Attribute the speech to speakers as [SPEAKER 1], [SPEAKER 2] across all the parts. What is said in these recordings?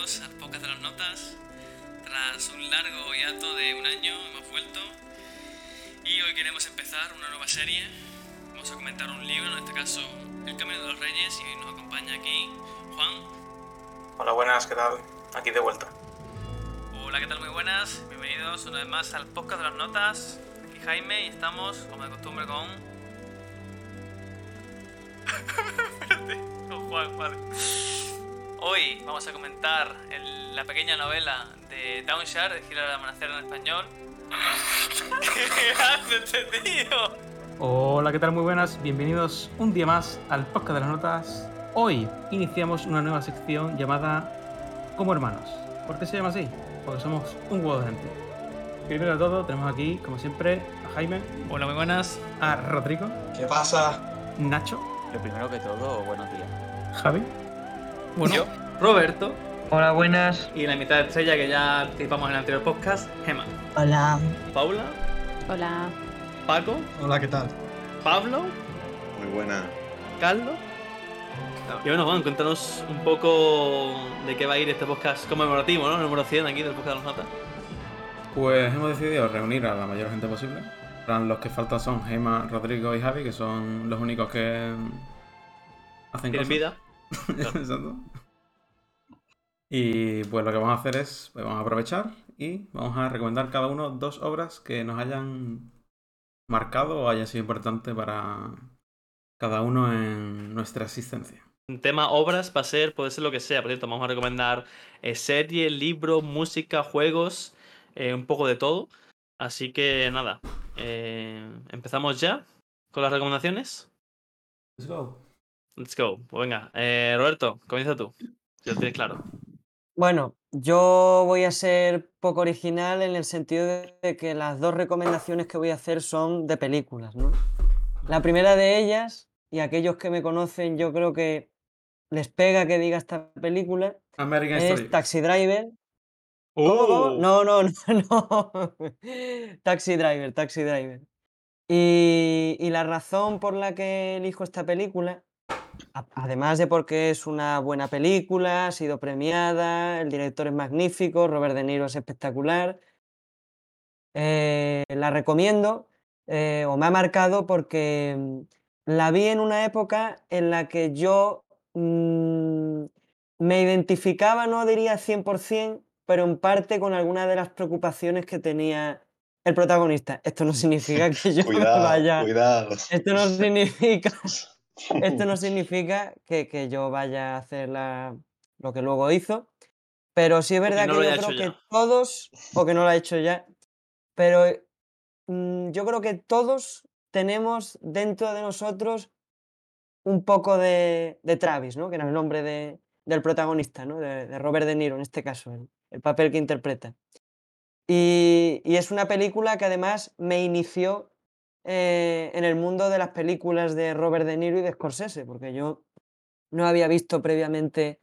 [SPEAKER 1] bienvenidos a Pocas de las Notas. Tras un largo hiato de un año hemos vuelto y hoy queremos empezar una nueva serie. Vamos a comentar un libro, en este caso El Camino de los Reyes y hoy nos acompaña aquí Juan.
[SPEAKER 2] Hola, buenas, ¿qué tal? Aquí de vuelta.
[SPEAKER 1] Hola, ¿qué tal? Muy buenas, bienvenidos una vez más al Podcast de las Notas. Aquí Jaime y estamos, como de costumbre, con... Espérate, con Juan, vale. Hoy vamos a comentar el- la pequeña novela de Downshire, de Girar al Amanecer en español. ¿Qué hace este tío?
[SPEAKER 3] Hola, ¿qué tal? Muy buenas, bienvenidos un día más al podcast de las notas. Hoy iniciamos una nueva sección llamada Como Hermanos. ¿Por qué se llama así? Porque somos un huevo de gente. Primero de todo, tenemos aquí, como siempre, a Jaime,
[SPEAKER 1] Hola, muy buenas.
[SPEAKER 3] a Rodrigo,
[SPEAKER 2] ¿Qué pasa?
[SPEAKER 3] Nacho,
[SPEAKER 4] Lo primero que todo, buenos días.
[SPEAKER 3] Javi,
[SPEAKER 1] Bueno, yo, Roberto.
[SPEAKER 5] Hola, buenas.
[SPEAKER 1] Y la mitad de estrella que ya anticipamos en el anterior podcast, Gemma.
[SPEAKER 5] Hola.
[SPEAKER 1] Paula,
[SPEAKER 6] Hola.
[SPEAKER 1] Paco,
[SPEAKER 7] Hola, ¿qué tal?
[SPEAKER 1] Pablo,
[SPEAKER 8] Muy buena.
[SPEAKER 1] Carlos. Y bueno, Juan, cuéntanos un poco de qué va a ir este podcast conmemorativo, ¿no? Número 100 aquí del podcast de las notas.
[SPEAKER 9] Pues hemos decidido reunir a la mayor gente posible. Los que faltan son Gema, Rodrigo y Javi, que son los únicos que hacen
[SPEAKER 1] ¿Tienes
[SPEAKER 9] cosas.
[SPEAKER 1] vida?
[SPEAKER 9] Exacto. Y pues lo que vamos a hacer es, pues vamos a aprovechar y vamos a recomendar cada uno dos obras que nos hayan marcado o hayan sido importantes para cada uno en nuestra existencia.
[SPEAKER 1] Tema obras va a ser, puede ser lo que sea. Por cierto, vamos a recomendar eh, series, libros, música, juegos, eh, un poco de todo. Así que nada, eh, empezamos ya con las recomendaciones.
[SPEAKER 9] Let's go.
[SPEAKER 1] Let's go. Pues venga, eh, Roberto, comienza tú. Si lo tienes claro.
[SPEAKER 5] Bueno, yo voy a ser poco original en el sentido de que las dos recomendaciones que voy a hacer son de películas, ¿no? La primera de ellas, y aquellos que me conocen, yo creo que les pega que diga esta película,
[SPEAKER 9] American
[SPEAKER 5] es
[SPEAKER 9] Story.
[SPEAKER 5] Taxi Driver. ¿Cómo, cómo? No, no, no, no. Taxi Driver, Taxi Driver. Y, y la razón por la que elijo esta película, además de porque es una buena película, ha sido premiada, el director es magnífico, Robert De Niro es espectacular, eh, la recomiendo eh, o me ha marcado porque mm, la vi en una época en la que yo mm, me identificaba, no diría 100%, pero en parte con algunas de las preocupaciones que tenía el protagonista. Esto no significa que yo me
[SPEAKER 8] Cuidado,
[SPEAKER 5] vaya...
[SPEAKER 8] cuidado.
[SPEAKER 5] Esto no significa, esto no significa que, que yo vaya a hacer la- lo que luego hizo, pero sí es verdad
[SPEAKER 1] no
[SPEAKER 5] que yo creo que todos, o que no lo ha hecho ya, pero mm, yo creo que todos tenemos dentro de nosotros un poco de, de Travis, ¿no? que era el nombre de- del protagonista, ¿no? de, de Robert De Niro en este caso, el- el papel que interpreta. Y, y es una película que además me inició eh, en el mundo de las películas de Robert De Niro y de Scorsese, porque yo no había visto previamente,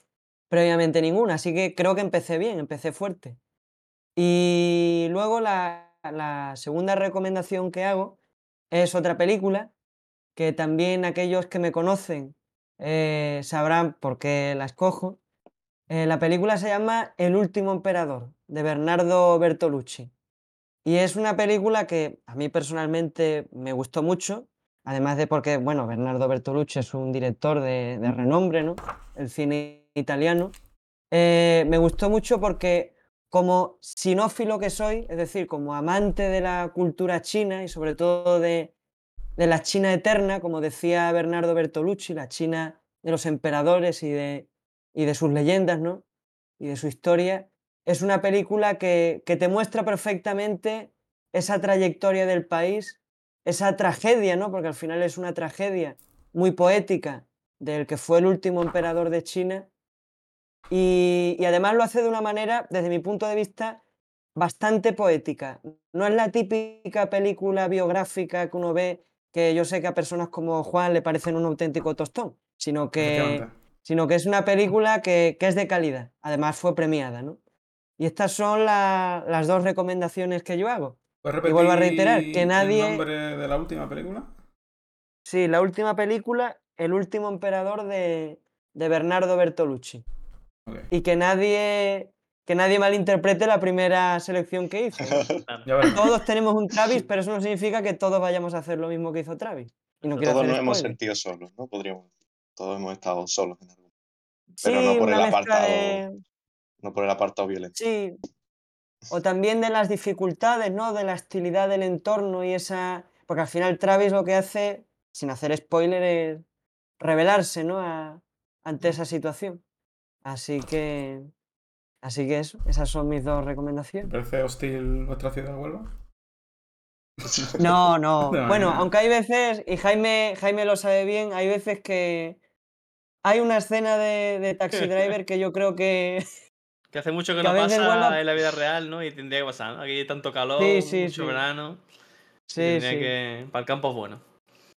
[SPEAKER 5] previamente ninguna, así que creo que empecé bien, empecé fuerte. Y luego la, la segunda recomendación que hago es otra película que también aquellos que me conocen eh, sabrán por qué la escojo. Eh, la película se llama El último emperador, de Bernardo Bertolucci. Y es una película que a mí personalmente me gustó mucho, además de porque, bueno, Bernardo Bertolucci es un director de, de renombre, ¿no? El cine italiano. Eh, me gustó mucho porque como sinófilo que soy, es decir, como amante de la cultura china y sobre todo de, de la China eterna, como decía Bernardo Bertolucci, la China de los emperadores y de, y de sus leyendas, ¿no? Y de su historia, es una película que, que te muestra perfectamente esa trayectoria del país, esa tragedia, ¿no? Porque al final es una tragedia muy poética del que fue el último emperador de China. Y, y además lo hace de una manera, desde mi punto de vista, bastante poética. No es la típica película biográfica que uno ve, que yo sé que a personas como Juan le parecen un auténtico tostón, sino que, sino que es una película que, que es de calidad. Además fue premiada, ¿no? Y estas son la- las dos recomendaciones que yo hago.
[SPEAKER 9] ¿Puedes
[SPEAKER 5] Y vuelvo a reiterar que nadie-
[SPEAKER 9] el nombre de la última película?
[SPEAKER 5] Sí, la última película, El último emperador de, de Bernardo Bertolucci. Y que nadie, que nadie malinterprete la primera selección que
[SPEAKER 9] veremos.
[SPEAKER 5] Todos tenemos un Travis, pero eso no significa que todos vayamos a hacer lo mismo que hizo Travis. Y no
[SPEAKER 6] Todos nos hemos sentido solos, ¿no? Podríamos decir. Todos hemos estado solos en algún
[SPEAKER 5] Sí,
[SPEAKER 6] pero no por el apartado.
[SPEAKER 5] de-
[SPEAKER 6] no por el apartado violento.
[SPEAKER 5] Sí. O también de las dificultades, ¿no? De la hostilidad del entorno y esa. Porque al final Travis lo que hace, sin hacer spoiler, es revelarse, ¿no? A- ante esa situación. Así que. Así que eso, esas son mis dos
[SPEAKER 9] ¿Te
[SPEAKER 5] recomendaciones.
[SPEAKER 9] parece hostil nuestra ciudad de Huelva?
[SPEAKER 5] No, no.
[SPEAKER 9] No,
[SPEAKER 5] Bueno,
[SPEAKER 9] no.
[SPEAKER 5] aunque hay veces, y Jaime, Jaime lo sabe bien, hay veces que hay una escena de, de Taxi Driver que yo creo que.
[SPEAKER 1] Que hace mucho que,
[SPEAKER 5] Que
[SPEAKER 1] no pasa en la vida real, ¿no? Y tendría que pasar, ¿no? Aquí hay tanto calor,
[SPEAKER 5] Sí, sí,
[SPEAKER 1] mucho
[SPEAKER 5] sí.
[SPEAKER 1] verano.
[SPEAKER 5] Sí,
[SPEAKER 1] tendría
[SPEAKER 5] sí.
[SPEAKER 1] que... Para el campo es bueno.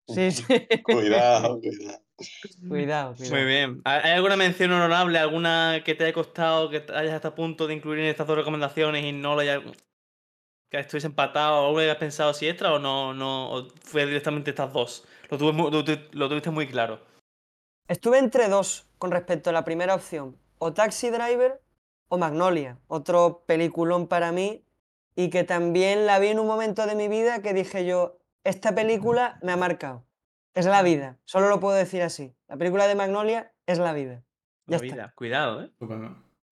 [SPEAKER 5] Sí, sí.
[SPEAKER 6] Cuidado, cuidado.
[SPEAKER 5] Cuidado, cuidado.
[SPEAKER 1] Muy bien. ¿Hay alguna mención honorable, alguna que te haya costado, que hayas hasta a punto de incluir en estas dos recomendaciones y no lo hayas... que estuviese empatado, o alguna que hayas pensado si extra o no, no o fue directamente estas dos? Lo, tuve lo tuviste muy claro.
[SPEAKER 5] Estuve entre dos con respecto a la primera opción, o Taxi Driver o Magnolia, otro peliculón para mí y que también la vi en un momento de mi vida que dije yo, esta película me ha marcado. Es la vida, solo lo puedo decir así. La película de Magnolia es la vida.
[SPEAKER 1] La
[SPEAKER 5] Ya está.
[SPEAKER 1] vida. Cuidado, ¿eh?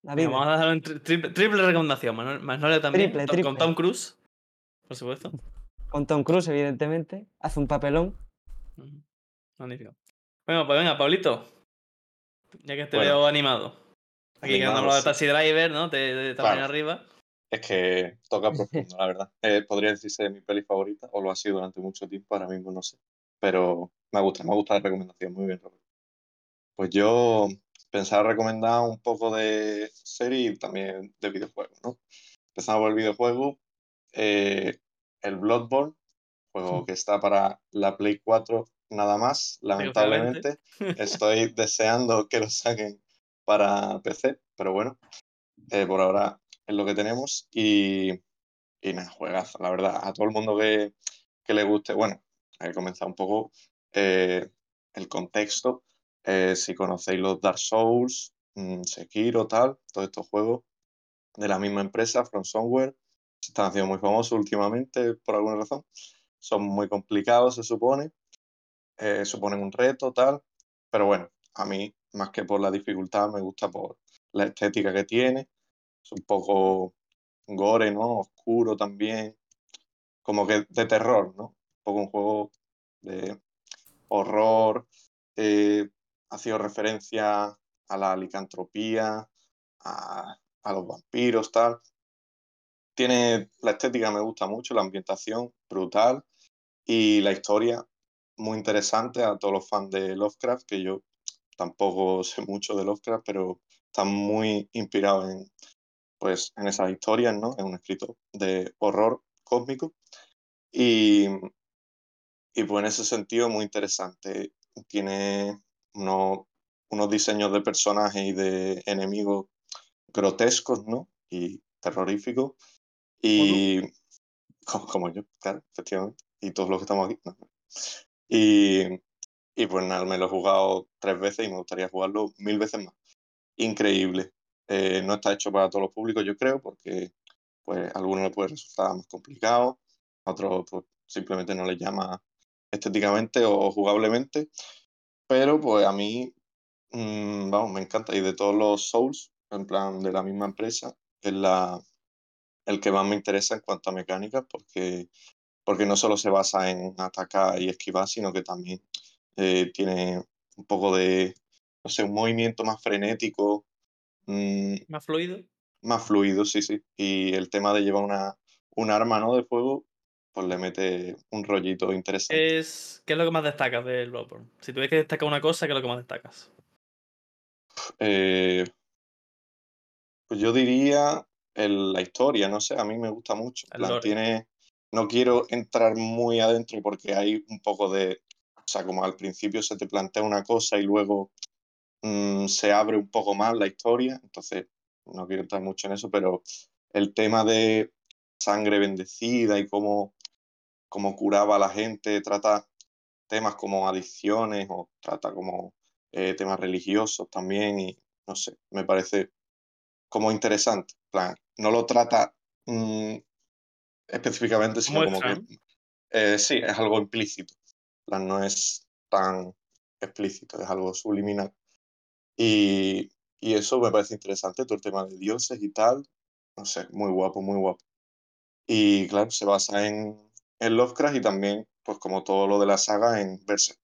[SPEAKER 5] La vida.
[SPEAKER 1] vamos a dar un tri- triple, triple recomendación. Magnolia también.
[SPEAKER 5] Triple,
[SPEAKER 1] Con. Tom Cruise, por supuesto.
[SPEAKER 5] Con Tom Cruise, evidentemente. Hace un papelón.
[SPEAKER 1] Magnífico. Bueno, pues venga, Pablito. Ya que te
[SPEAKER 6] Bueno.
[SPEAKER 1] veo animado. Aquí que
[SPEAKER 6] Animado,
[SPEAKER 1] hablado de
[SPEAKER 6] sí.
[SPEAKER 1] Taxi Driver, ¿no? De, de tamaño
[SPEAKER 6] Claro.
[SPEAKER 1] arriba.
[SPEAKER 6] Es que toca profundo, la verdad. Eh, podría decirse de mi peli favorita, o lo ha sido durante mucho tiempo, ahora mismo no sé. Pero me gusta, me gusta la recomendación, muy bien, Roberto. Pues yo pensaba recomendar un poco de serie y también de videojuegos, ¿no? Empezando por el videojuego, eh, el Bloodborne, juego que está para la Play 4 nada más, lamentablemente. Estoy deseando que lo saquen para PC, pero bueno, eh, por ahora es lo que tenemos. Y, nada, juegazo, la verdad. A todo el mundo que, que le guste, bueno, hay que comenzar un poco eh, el contexto. Eh, si conocéis los Dark Souls, mm, Sekiro, tal, todos estos juegos de la misma empresa, From Software, se están haciendo muy famosos últimamente por alguna razón. Son muy complicados, se supone. Suponen un reto, tal. Pero bueno, a mí, más que por la dificultad, me gusta por la estética que tiene. Es un poco gore, ¿no? Oscuro también. Como que de terror, ¿no? Un poco un juego de horror. eh, ha sido referencia a la licantropía, a, a los vampiros, tal. Tiene la estética, me gusta mucho, la ambientación, brutal. Y la historia, muy interesante a todos los fans de Lovecraft, que yo tampoco sé mucho de Lovecraft, pero están muy inspirados en, pues, en esas historias, ¿no? Es un escritor de horror cósmico. Y, y pues en ese sentido muy interesante. Tiene unos, unos diseños de personajes y de enemigos grotescos, ¿no? Y terroríficos. Y como, como yo, claro, efectivamente. Y todos los que estamos aquí. no. Y, y pues nada, me lo he jugado tres veces y me gustaría jugarlo mil veces más. Increíble. Eh, no está hecho para todos los públicos, yo creo, porque pues a algunos le puede resultar más complicado, a otros pues, simplemente no les llama estéticamente o jugablemente. Pero pues a mí, mm, vamos, me encanta. Y de todos los Souls, en plan de la misma empresa, es la, el que más me interesa en cuanto a mecánicas, porque, porque no solo se basa en atacar y esquivar, sino que también eh, tiene un poco de, no sé, un movimiento más frenético, mm,
[SPEAKER 1] Más fluido.
[SPEAKER 6] más fluido, sí, sí. Y el tema de llevar una, un arma, ¿no? de fuego, pues le mete un rollito interesante.
[SPEAKER 1] Es... ¿Qué es lo que más destacas del Bloodborne? Si tuvieras que destacar una cosa, ¿qué es lo que más destacas?
[SPEAKER 6] Eh, pues yo diría el- la historia, no sé, a mí me gusta mucho.
[SPEAKER 1] lore.
[SPEAKER 6] tiene, no quiero entrar muy adentro porque hay un poco de, o sea, como al principio se te plantea una cosa y luego mm, se abre un poco más la historia, entonces no quiero entrar mucho en eso, pero el tema de sangre bendecida y cómo, cómo curaba a la gente, trata temas como adicciones o trata como eh, temas religiosos también y no sé, me parece como interesante. plan, no lo trata mm, específicamente, sino como que eh, sí, es algo implícito. Plan, no es tan explícito, es algo subliminal. Y, y eso me parece interesante, todo el tema de dioses y tal. No sé, muy guapo, muy guapo. Y claro, se basa en, en Lovecraft y también, pues como todo lo de la saga, en Berserk,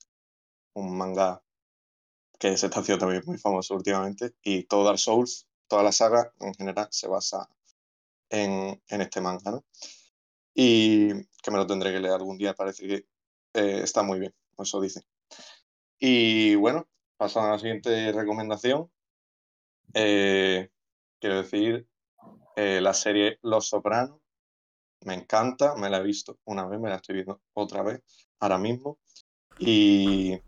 [SPEAKER 6] un manga que se está haciendo también muy famoso últimamente. Y todo Dark Souls, toda la saga en general, se basa en, en este manga, ¿no? Y que me lo tendré que leer algún día, parece que eh, está muy bien, eso dice. Y bueno, pasando a la siguiente recomendación. Eh, quiero decir, eh, la serie Los Sopranos. Me encanta, me la he visto una vez, me la estoy viendo otra vez, ahora mismo. Y,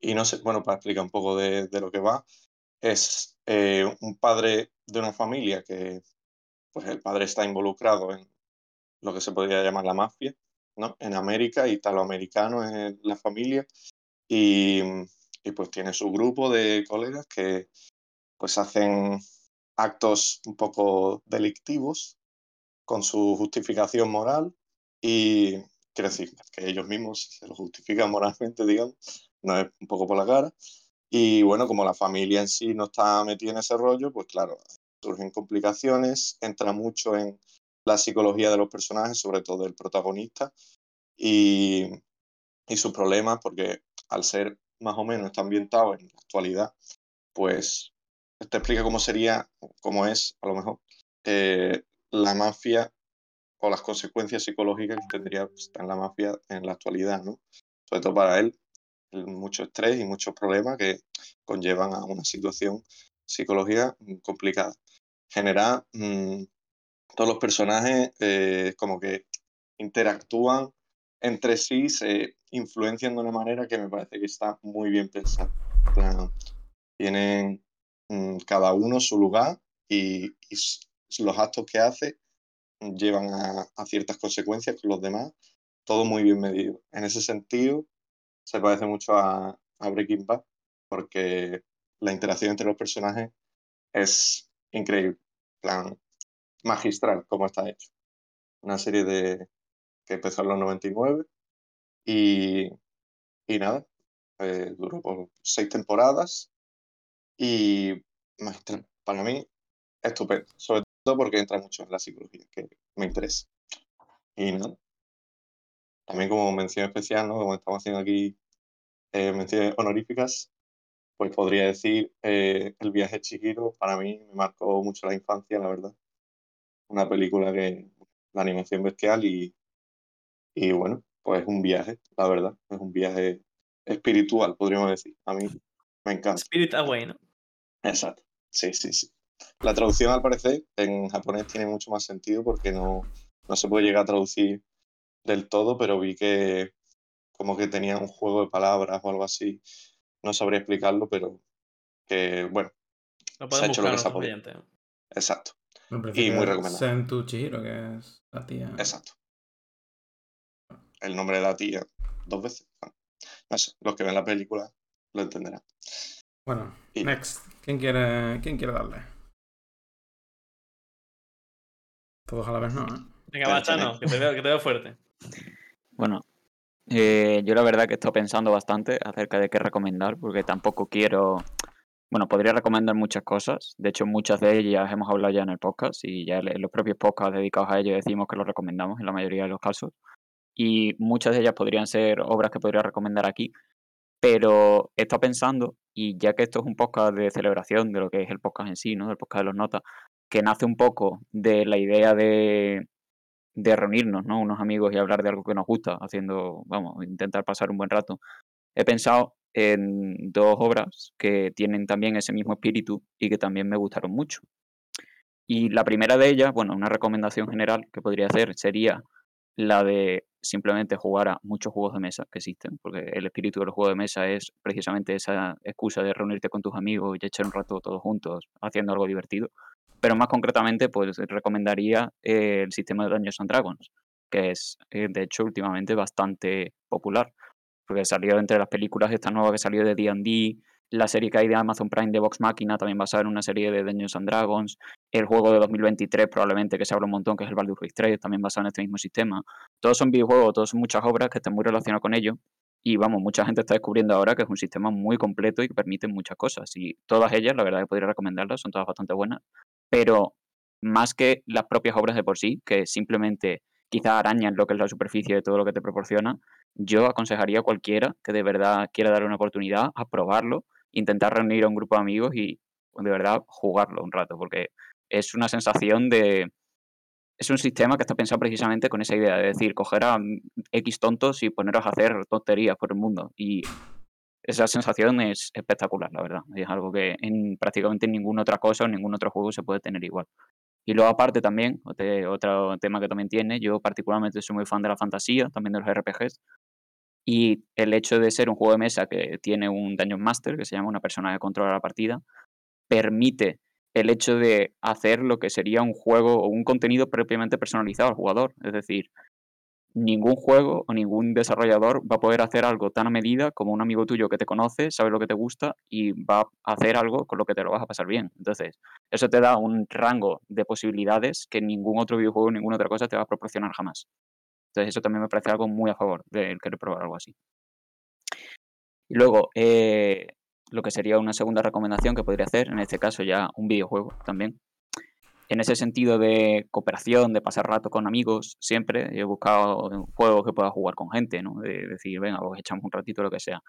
[SPEAKER 6] y no sé, bueno, para explicar un poco de, lo que va, es un padre de una familia que, pues el padre está involucrado en lo que se podría llamar la mafia, ¿no? En América, italoamericano en la familia, y, y pues tiene su grupo de colegas que pues hacen actos un poco delictivos con su justificación moral y quiero decir que ellos mismos se lo justifican moralmente, digamos, no es un poco por la cara. Y bueno, como la familia en sí no está metida en ese rollo, pues claro, surgen complicaciones, entra mucho en la psicología de los personajes, sobre todo del protagonista, y, y sus problemas, porque al ser más o menos está ambientado en la actualidad, pues te explica cómo sería, cómo es, a lo mejor, eh, la mafia o las consecuencias psicológicas que tendría estar en la mafia en la actualidad, ¿no? Sobre todo para él, mucho estrés y muchos problemas que conllevan a una situación psicológica complicada. Genera mm, todos los personajes eh, como que interactúan entre sí, se influencian de una manera que me parece que está muy bien pensada. Tienen mm, cada uno su lugar y, y los actos que hace llevan a, ciertas consecuencias con los demás, todo muy bien medido. En ese sentido, se parece mucho a, a Breaking Bad, porque la interacción entre los personajes es increíble, plan, magistral como está hecho. Una serie de, que empezó en los 99 y, y nada, eh, duró por seis temporadas y magistral. Para mí, estupendo, sobre todo porque entra mucho en la psicología, que me interesa. Y nada, también como mención especial, ¿no? Como estamos haciendo aquí eh, menciones honoríficas, pues podría decir eh, El viaje Chihiro, para mí me marcó mucho la infancia, la verdad. Una película que la animación bestial y, y bueno, pues un viaje, la verdad, es un viaje espiritual, podríamos decir. A mí me encanta.
[SPEAKER 1] Spirit Away, ¿no?
[SPEAKER 6] Exacto, sí, sí, sí. La traducción, al parecer, en japonés tiene mucho más sentido porque no, no se puede llegar a traducir del todo, pero vi que como que tenía un juego de palabras o algo así. No sabría explicarlo, pero que, bueno,
[SPEAKER 1] Lo
[SPEAKER 6] Se ha hecho lo que se exacto, Y muy recomendable.
[SPEAKER 9] Sentu Chihiro, que es la tía.
[SPEAKER 6] exacto. El nombre de la tía, dos veces. Bueno, no sé, los que ven la película lo entenderán.
[SPEAKER 9] Bueno,
[SPEAKER 6] Y-
[SPEAKER 9] next. ¿Quién quiere, ¿Quién quiere darle? Todos a la vez, ¿no? ¿eh?
[SPEAKER 1] Venga, Bachano, que te veo, que te veo fuerte.
[SPEAKER 4] Bueno, eh, yo la verdad que he estado pensando bastante acerca de qué recomendar, porque tampoco quiero. Bueno, podría recomendar muchas cosas. De hecho, muchas de ellas hemos hablado ya en el podcast y ya en los propios podcasts dedicados a ello decimos que los recomendamos en la mayoría de los casos. Y muchas de ellas podrían ser obras que podría recomendar aquí. Pero he estado pensando, y ya que esto es un podcast de celebración de lo que es el podcast en sí, ¿no? El podcast de los notas, que nace un poco de la idea de, de reunirnos, ¿no? Unos amigos y hablar de algo que nos gusta, haciendo, vamos, intentar pasar un buen rato. He pensado en dos obras que tienen también ese mismo espíritu y que también me gustaron mucho. Y la primera de ellas, bueno, una recomendación general que podría hacer sería la de simplemente jugar a muchos juegos de mesa que existen, porque el espíritu de los juegos de mesa es precisamente esa excusa de reunirte con tus amigos y echar un rato todos juntos haciendo algo divertido. Pero más concretamente, pues recomendaría eh, el sistema de Dungeons and Dragons, que es, eh, de hecho, últimamente bastante popular, porque salió entre las películas esta nueva que salió de D&D, la serie que hay de Amazon Prime de Vox Machina, también basada en una serie de Dungeons and Dragons, el juego de 2023 probablemente que se habla un montón, que es el Baldur's Gate 3, también basado en este mismo sistema. Todos son videojuegos, todos son muchas obras que están muy relacionadas con ello. Y vamos, mucha gente está descubriendo ahora que es un sistema muy completo y que permite muchas cosas. Y todas ellas, la verdad que podría recomendarlas, son todas bastante buenas. Pero más que las propias obras de por sí, que simplemente quizá arañan lo que es la superficie de todo lo que te proporciona, yo aconsejaría a cualquiera que de verdad quiera darle una oportunidad a probarlo, intentar reunir a un grupo de amigos y de verdad jugarlo un rato, porque es una sensación de... Es un sistema que está pensado precisamente con esa idea, de decir, coger a X tontos y poneros a hacer tonterías por el mundo. Y esa sensación es espectacular, la verdad. Es algo que en prácticamente ninguna otra cosa o ningún otro juego se puede tener igual. Y luego aparte también, otro tema que también tiene, yo particularmente soy muy fan de la fantasía, también de los RPGs, y el hecho de ser un juego de mesa que tiene un Dungeon Master, que se llama una persona que controla la partida, permite el hecho de hacer lo que sería un juego o un contenido propiamente personalizado al jugador. Es decir, ningún juego o ningún desarrollador va a poder hacer algo tan a medida como un amigo tuyo que te conoce, sabe lo que te gusta y va a hacer algo con lo que te lo vas a pasar bien. Entonces, eso te da un rango de posibilidades que ningún otro videojuego, ninguna otra cosa te va a proporcionar jamás. Entonces, eso también me parece algo muy a favor de querer probar algo así. Y luego, eh, lo que sería una segunda recomendación que podría hacer, en este caso ya un videojuego también. En ese sentido de cooperación, de pasar rato con amigos, siempre he buscado juegos que pueda jugar con gente, ¿no? De decir, venga, pues echamos un ratito, lo que sea.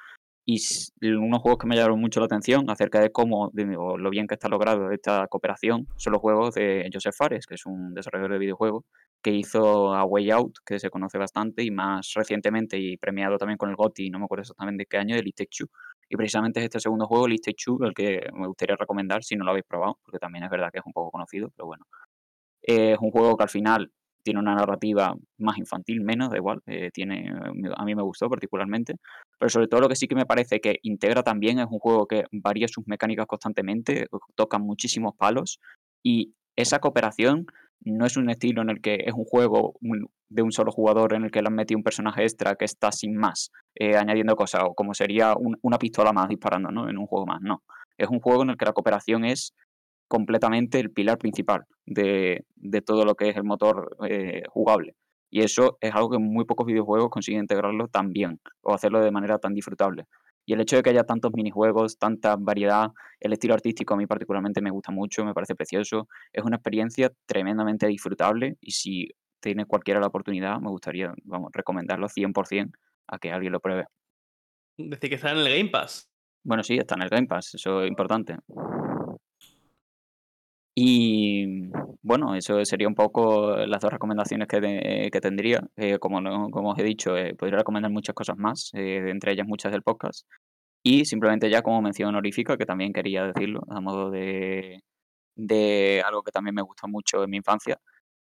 [SPEAKER 4] Y unos juegos que me llamaron mucho la atención acerca de cómo, de, lo bien que está logrado esta cooperación, son los juegos de Joseph Fares, que es un desarrollador de videojuegos, que hizo A Way Out, que se conoce bastante, y más recientemente, y premiado también con el GOTY, no me acuerdo exactamente de qué año, de It Take Y precisamente es este segundo juego, It Take el que me gustaría recomendar si no lo habéis probado, porque también es verdad que es un poco conocido, pero bueno. es un juego que al final tiene una narrativa más infantil, menos, da igual, eh, tiene, a mí me gustó particularmente, pero sobre todo lo que sí que me parece que integra también es un juego que varía sus mecánicas constantemente, toca muchísimos palos y esa cooperación no es un estilo en el que es un juego de un solo jugador en el que le han metido un personaje extra que está sin más, eh, añadiendo cosas, o como sería una pistola más disparando ¿no? en un juego más, no. Es un juego en el que la cooperación es completamente el pilar principal de, todo lo que es el motor eh, jugable. Y eso es algo que muy pocos videojuegos consiguen integrarlo tan bien o hacerlo de manera tan disfrutable. Y el hecho de que haya tantos minijuegos, tanta variedad, el estilo artístico a mí particularmente me gusta mucho, me parece precioso, es una experiencia tremendamente disfrutable y si tiene cualquiera la oportunidad, me gustaría vamos, recomendarlo 100% a que alguien lo pruebe.
[SPEAKER 1] Decir que está en el Game Pass.
[SPEAKER 4] Bueno, sí, está en el Game Pass, eso es importante. Y bueno, eso sería un poco las dos recomendaciones que, que tendría. Eh, como, como os he dicho, eh, podría recomendar muchas cosas más, eh, entre ellas muchas del podcast. Y simplemente ya como mención honorífica, que también quería decirlo, a modo de, de algo que también me gusta mucho en mi infancia,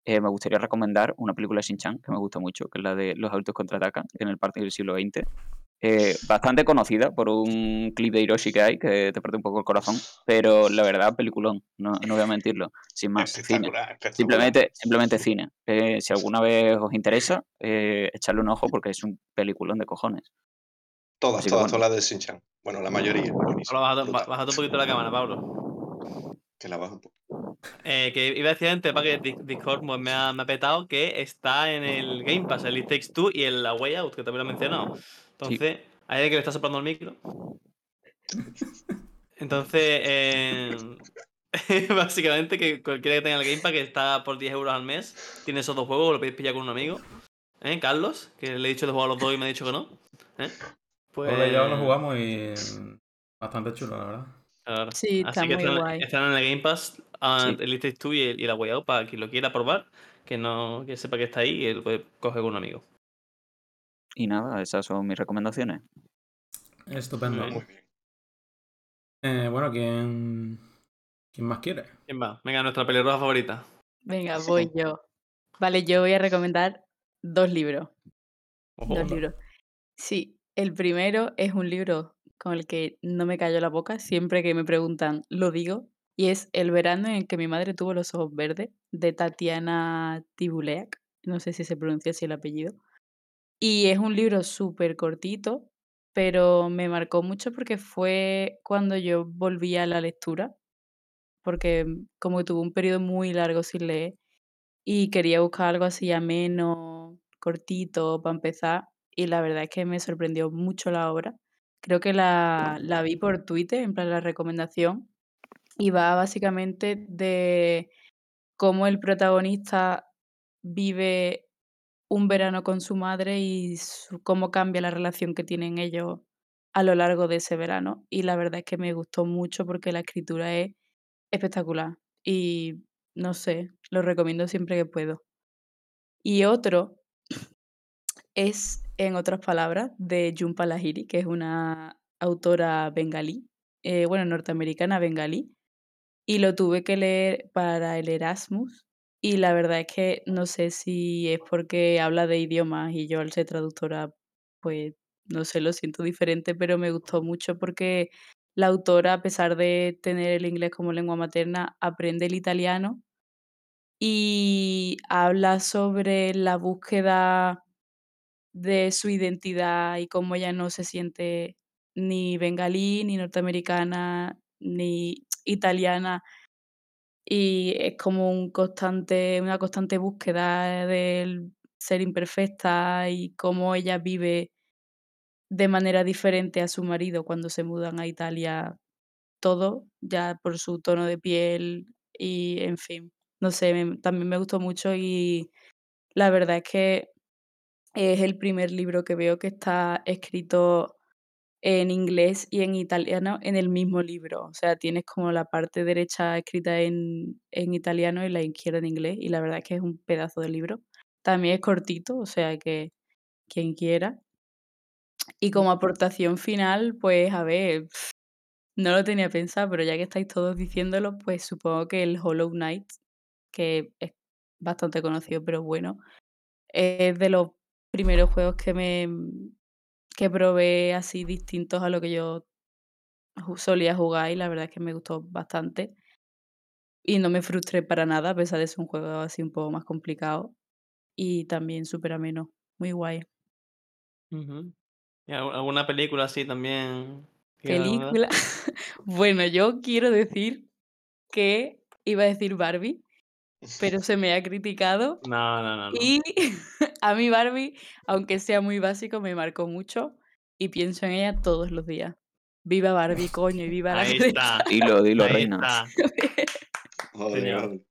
[SPEAKER 4] me gustaría recomendar una película de Shin-Chan que me gusta mucho, que es la de Los adultos contraatacan, en el parque del siglo XX. Eh, bastante conocida por un clip de Hiroshi que hay que te parte un poco el corazón, pero la verdad, peliculón, no, no voy a mentirlo, sin más. Cine. Simplemente, simplemente cine. Eh, si alguna vez os interesa, eh, echarle un ojo porque es un peliculón de cojones.
[SPEAKER 6] Todas, todas, todas las de Sinchan. Bueno, la mayoría.
[SPEAKER 1] Bájate un poquito la cámara, Pablo.
[SPEAKER 6] Que la baja un poco.
[SPEAKER 1] que iba a decir antes, para que Discord pues, me, ha, me, ha, petado que está en el Game Pass, el It Takes Two y el La Way Out, que también lo he mencionado. Entonces, hay alguien que le está soplando el micro. Entonces, eh, básicamente que cualquiera que tenga el Game Pass que está por 10 euros al mes, tiene esos dos juegos, lo podéis pillar con un amigo. ¿Eh? Carlos, que le he dicho de jugar a los dos y me ha dicho que no. ¿Eh?
[SPEAKER 9] Pues ya lo jugamos y bastante chulo, la verdad.
[SPEAKER 7] Sí,
[SPEAKER 1] Así
[SPEAKER 7] que
[SPEAKER 1] están,
[SPEAKER 7] guay.
[SPEAKER 1] están, en el Game Pass, ah, el Elite 2 y, el, y la Way Out para quien lo quiera probar, que no que sepa que está ahí y lo puede coger con un amigo.
[SPEAKER 4] Y nada, esas son mis recomendaciones.
[SPEAKER 9] Estupendo. Eh, bueno, ¿quién, ¿quién más quiere?
[SPEAKER 1] ¿Quién va? Venga, nuestra pelirroja favorita.
[SPEAKER 7] Venga, voy yo. Vale, yo voy a recomendar dos libros.
[SPEAKER 1] Ojo,
[SPEAKER 7] dos libros. Sí, el primero es un libro con el que no me callo la boca. Siempre que me preguntan, lo digo. Y es El verano en el que mi madre tuvo los ojos verdes, de Tatiana Tibuleak. No sé si se pronuncia así el apellido. Y es un libro súper cortito, pero me marcó mucho porque fue cuando yo volví a la lectura, porque mm, como que tuve un periodo muy largo sin leer y quería buscar algo así ameno, cortito, para empezar, y la verdad es que me sorprendió mucho la obra. Creo que la, la vi por Twitter, en plan la recomendación, y va básicamente de cómo el protagonista vive un verano con su madre y su- cómo cambia la relación que tienen ellos a lo largo de ese verano. Y la verdad es que me gustó mucho porque la escritura es espectacular y no sé, lo recomiendo siempre que puedo. Y otro es, en otras palabras, de Jhumpa Lahiri, que es una autora bengalí, eh, bueno, norteamericana bengalí, y lo tuve que leer para el Erasmus. Y la verdad es que no sé si es porque habla de idiomas y yo al ser traductora, pues no sé, lo siento diferente, pero me gustó mucho porque la autora, a pesar de tener el inglés como lengua materna, aprende el italiano y habla sobre la búsqueda de su identidad y cómo ella no se siente ni bengalí, ni norteamericana, ni italiana. Y es como un constante una constante búsqueda del ser imperfecta y cómo ella vive de manera diferente a su marido cuando se mudan a Italia, todo, ya por su tono de piel y, en fin, no sé, también me gustó mucho y la verdad es que es el primer libro que veo que está escrito en inglés y en italiano en el mismo libro. O sea, tienes como la parte derecha escrita en, en italiano y la izquierda en inglés. Y la verdad es que es un pedazo de libro. También es cortito, o sea que quien quiera. Y como aportación final, pues a ver, no lo tenía pensado, pero ya que estáis todos diciéndolo, pues supongo que el Hollow Knight, que es bastante conocido, pero bueno, es de los primeros juegos que me que probé así distintos a lo que yo solía jugar y la verdad es que me gustó bastante. Y no me frustré para nada, a pesar de ser un juego así un poco más complicado, y también súper ameno, muy guay.
[SPEAKER 1] Ujú. ¿Y algu alguna película así también que quieras recomendar?
[SPEAKER 7] Película, bueno, yo quiero decir que iba a decir Barbie, pero se me ha criticado
[SPEAKER 1] No, no, no, no.
[SPEAKER 7] y a mí Barbie, aunque sea muy básico, me marcó mucho y pienso en ella todos los días. Viva Barbie, coño, y viva la
[SPEAKER 1] Ahí está,
[SPEAKER 4] Dilo, dilo,
[SPEAKER 1] ahí
[SPEAKER 4] reina.
[SPEAKER 1] está.
[SPEAKER 6] Joder.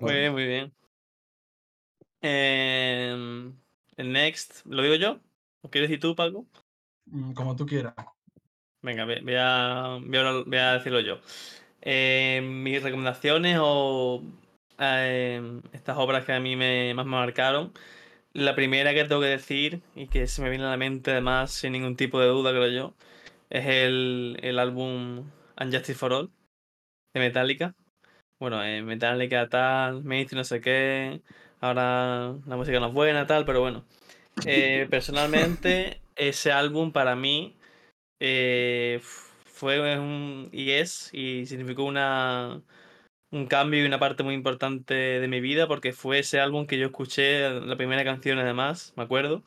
[SPEAKER 1] Muy bien, muy bien. Em, el next, ¿lo digo yo? ¿O quieres decir tú, Paco?
[SPEAKER 2] Mm, Como tú quieras.
[SPEAKER 1] Venga, voy voy a, voy a, voy a decirlo yo. Eh, mis recomendaciones o eh, estas obras que a mí me, más me marcaron. La primera que tengo que decir y que se me viene a la mente además sin ningún tipo de duda, creo yo, es el, el álbum Unjustice for All de Metallica. Bueno, eh, Metallica tal, Mainstream no sé qué, ahora la música no es buena, tal, pero bueno. Eh, personalmente, ese álbum para mí eh, fue un, y es, y significó una, un cambio y una parte muy importante de mi vida porque fue ese álbum que yo escuché, la primera canción además, me acuerdo.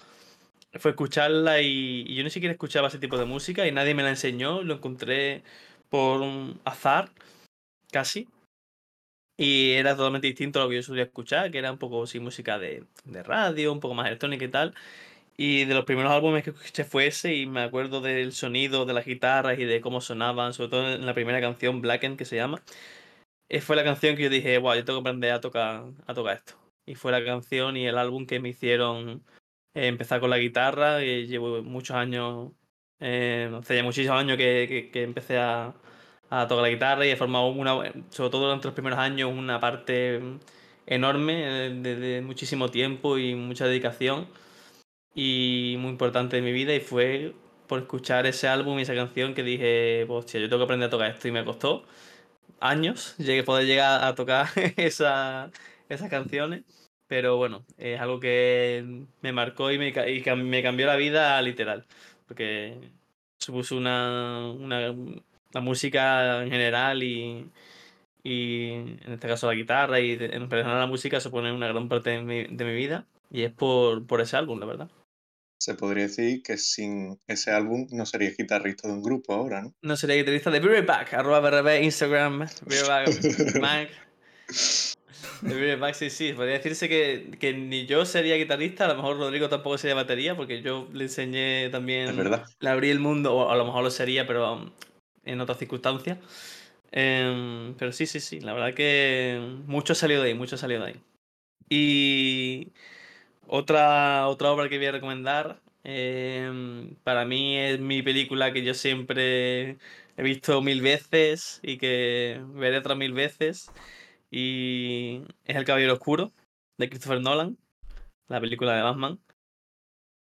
[SPEAKER 1] Fue escucharla y, y yo ni siquiera escuchaba ese tipo de música y nadie me la enseñó, lo encontré por un azar, casi. Y era totalmente distinto a lo que yo solía escuchar, que era un poco sí, música de, de radio, un poco más electrónica y tal. Y de los primeros álbumes que escuché fue ese y me acuerdo del sonido de las guitarras y de cómo sonaban, sobre todo en la primera canción, Blacken, que se llama. Eh, fue la canción que yo dije, wow, yo tengo que aprender a tocar, a tocar esto. Y fue la canción y el álbum que me hicieron eh, empezar con la guitarra. Llevo muchos años, eh, hace ya muchísimos años que, que- empecé a, a tocar la guitarra y he formado una, sobre todo durante los primeros años, una parte enorme eh, de muchísimo tiempo y mucha dedicación y muy importante de mi vida y fue por escuchar ese álbum y esa canción que dije, "Pues, hostia, yo tengo que aprender a tocar esto y me costó años llegué, poder llegar a tocar esa, esas canciones, pero bueno, es algo que me marcó y me, y me cambió la vida literal, porque supuso una, una, la música en general y, y en este caso la guitarra y en personal la música supone una gran parte de mi, de mi vida y es por, por ese álbum, la verdad.
[SPEAKER 6] Se podría decir que sin ese álbum no sería guitarrista de un grupo ahora, ¿no?
[SPEAKER 1] No sería guitarrista de Be Right Back, arroba BRB, Instagram, Be Right Back, Mac. De Back, sí, sí. Podría decirse que, que ni yo sería guitarrista, a lo mejor Rodrigo tampoco sería batería, porque yo le enseñé también.
[SPEAKER 6] Es verdad.
[SPEAKER 1] Le abrí el mundo, o a lo mejor lo sería, pero um, en otras circunstancias. Em, pero sí, sí, sí. La verdad que mucho ha salido de ahí, mucho ha salido de ahí. Y otra, otra obra que voy a recomendar, em, para mí es mi película que yo siempre he visto mil veces y que veré otras mil veces. Y es El Caballero Oscuro, de Christopher Nolan, la película de Batman.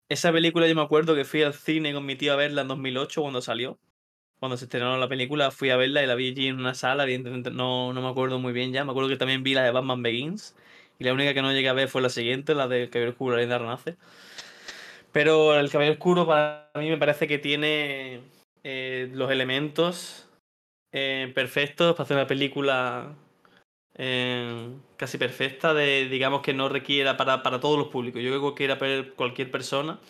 [SPEAKER 1] Esa película yo me acuerdo que fui al cine con mi tío a verla en 2008 cuando salió. Cuando se estrenó la película fui a verla y la vi allí en una sala, evidentemente no, no me acuerdo muy bien ya. Me acuerdo que también vi la de Batman Begins. Y la única que no llegué a ver fue la siguiente, la de Caballero Oscuro, la leyenda renace. Pero el Caballero Oscuro para mí me parece que tiene eh, los elementos eh, perfectos para hacer una película eh, casi perfecta, de digamos que no requiera para, para todos los públicos. Yo creo que cualquier persona,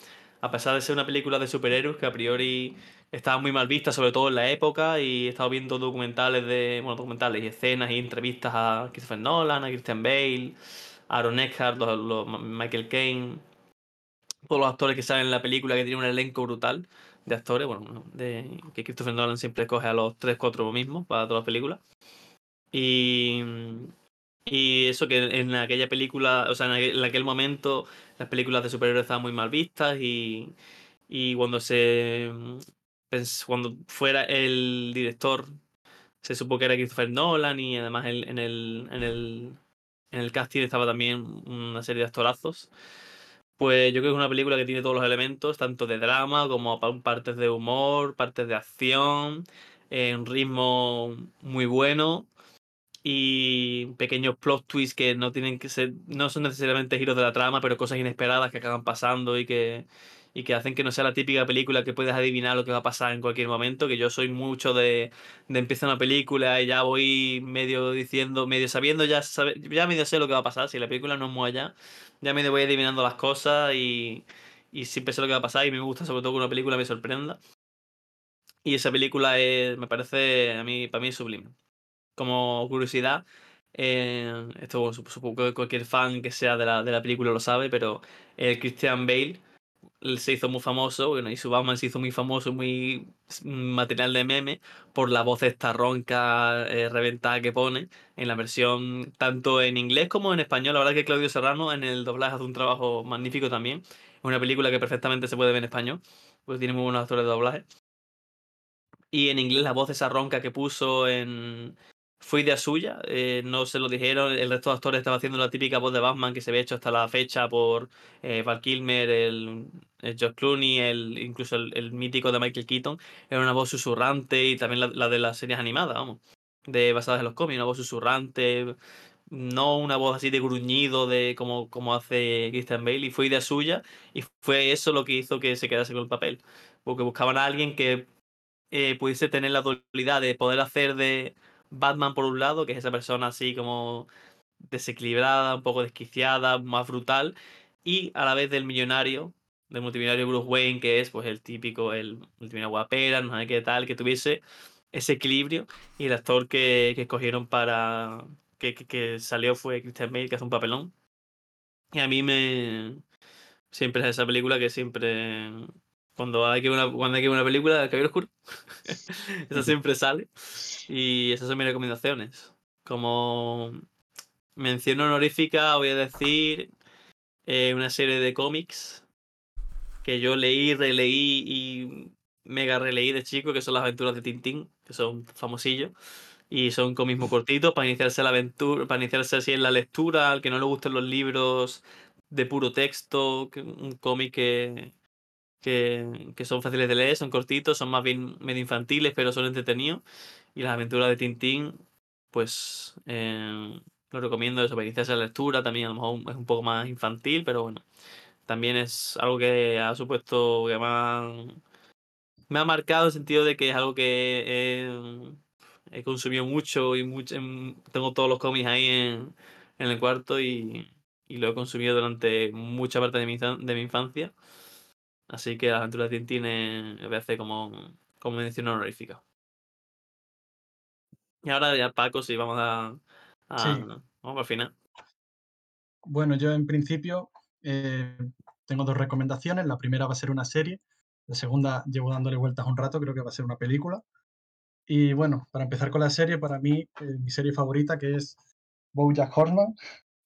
[SPEAKER 1] a pesar de ser una película de superhéroes que a priori estaba muy mal vista, sobre todo en la época, y he estado viendo documentales de, bueno, documentales y escenas y entrevistas a Christopher Nolan, a Christian Bale, a Aaron Eckhart, los, Michael Caine, todos los actores que salen en la película que tienen un elenco brutal de actores, bueno, de, que Christopher Nolan siempre escoge a los 3-4 mismos para todas las películas. Y, y eso que en aquella película, o sea, en aquel, en aquel momento las películas de superhéroes estaban muy mal vistas y, y cuando se cuando fuera el director se supo que era Christopher Nolan y además el- en el en el en el casting estaba también una serie de actorazos. Pues yo creo que es una película que tiene todos los elementos, tanto de drama como pa- partes de humor, partes de acción, un ritmo muy bueno y pequeños plot twists que no tienen que ser, no son necesariamente giros de la trama, pero cosas inesperadas que acaban pasando y que, y que hacen que no sea la típica película que puedes adivinar lo que va a pasar en cualquier momento, que yo soy mucho de, de empezar una película y ya voy medio diciendo, medio sabiendo, ya, sabe- ya medio sé lo que va a pasar, si la película no es muy allá, ya medio voy adivinando las cosas y, y siempre sé lo que va a pasar y me gusta sobre todo que una película me sorprenda. Y esa película es, me parece a mí, para mí sublime como curiosidad, eh, esto bueno, sup- supongo que cualquier fan que sea de la, de la película lo sabe, pero el Christian Bale se hizo muy famoso, bueno, y su Batman se hizo muy famoso, muy material de meme, por la voz esta ronca, eh, reventada que pone en la versión tanto en inglés como en español. La verdad que Claudio Serrano en el doblaje hace un trabajo magnífico también. Es una película que perfectamente se puede ver en español, porque tiene muy buenos actores de doblaje. Y en inglés la voz esa ronca que puso en... Fue idea suya, eh, no se lo dijeron, el resto de actores estaba haciendo la típica voz de Batman que se había hecho hasta la fecha por eh, Val Kilmer, el, el George Clooney, el, incluso el, mítico de Michael Keaton. Era una voz susurrante y también la, la de las series animadas, vamos, de basadas en los cómics, una voz susurrante, no una voz así de gruñido de como, como hace Christian Bale, y fue idea suya, y fue eso lo que hizo que se quedase con el papel. Porque buscaban a alguien que eh, pudiese tener la dualidad de poder hacer de Batman por un lado, que es esa persona así como desequilibrada, un poco desquiciada, más brutal, y a la vez del millonario, del multimillonario Bruce Wayne, que es pues el típico, el multimillonario guapera, no sé qué tal, que tuviese ese equilibrio, y el actor que, que escogieron para... Que, que, salió fue Christian Bale, que hace un papelón. Y a mí me... Siempre es esa película que siempre... Cuando hay que ver una, cuando hay que ver una película, El Caballero Oscuro, esa siempre sale. Y esas son mis recomendaciones. Como mención honorífica, voy a decir eh, una serie de cómics que yo leí, releí y mega releí de chico, que son las aventuras de Tintín, que son famosillos. Y son cómics muy cortitos para iniciarse la aventura, para iniciarse así en la lectura, al que no le gusten los libros de puro texto, un cómic que, que, que son fáciles de leer, son cortitos, son más bien medio infantiles, pero son entretenidos. Y las aventuras de Tintín, pues eh, lo recomiendo eso para iniciarse la lectura. También a lo mejor es un poco más infantil, pero bueno, también es algo que ha supuesto que ha, me ha marcado el sentido de que es algo que he, he consumido mucho y mucho, en- tengo todos los cómics ahí en, en el cuarto y, y lo he consumido durante mucha parte de mi, de mi infancia.
[SPEAKER 8] Así que las aventuras de Tintín voy a hacer como, como mención honorífica. Y ahora ya Paco, sí, vamos a, a-
[SPEAKER 2] Sí.
[SPEAKER 8] vamos al final.
[SPEAKER 2] Bueno, yo en principio eh, tengo dos recomendaciones. La primera va a ser una serie. La segunda llevo dándole vueltas un rato, creo que va a ser una película. Y bueno, para empezar con la serie, para mí, eh, mi serie favorita, que es BoJack Horseman.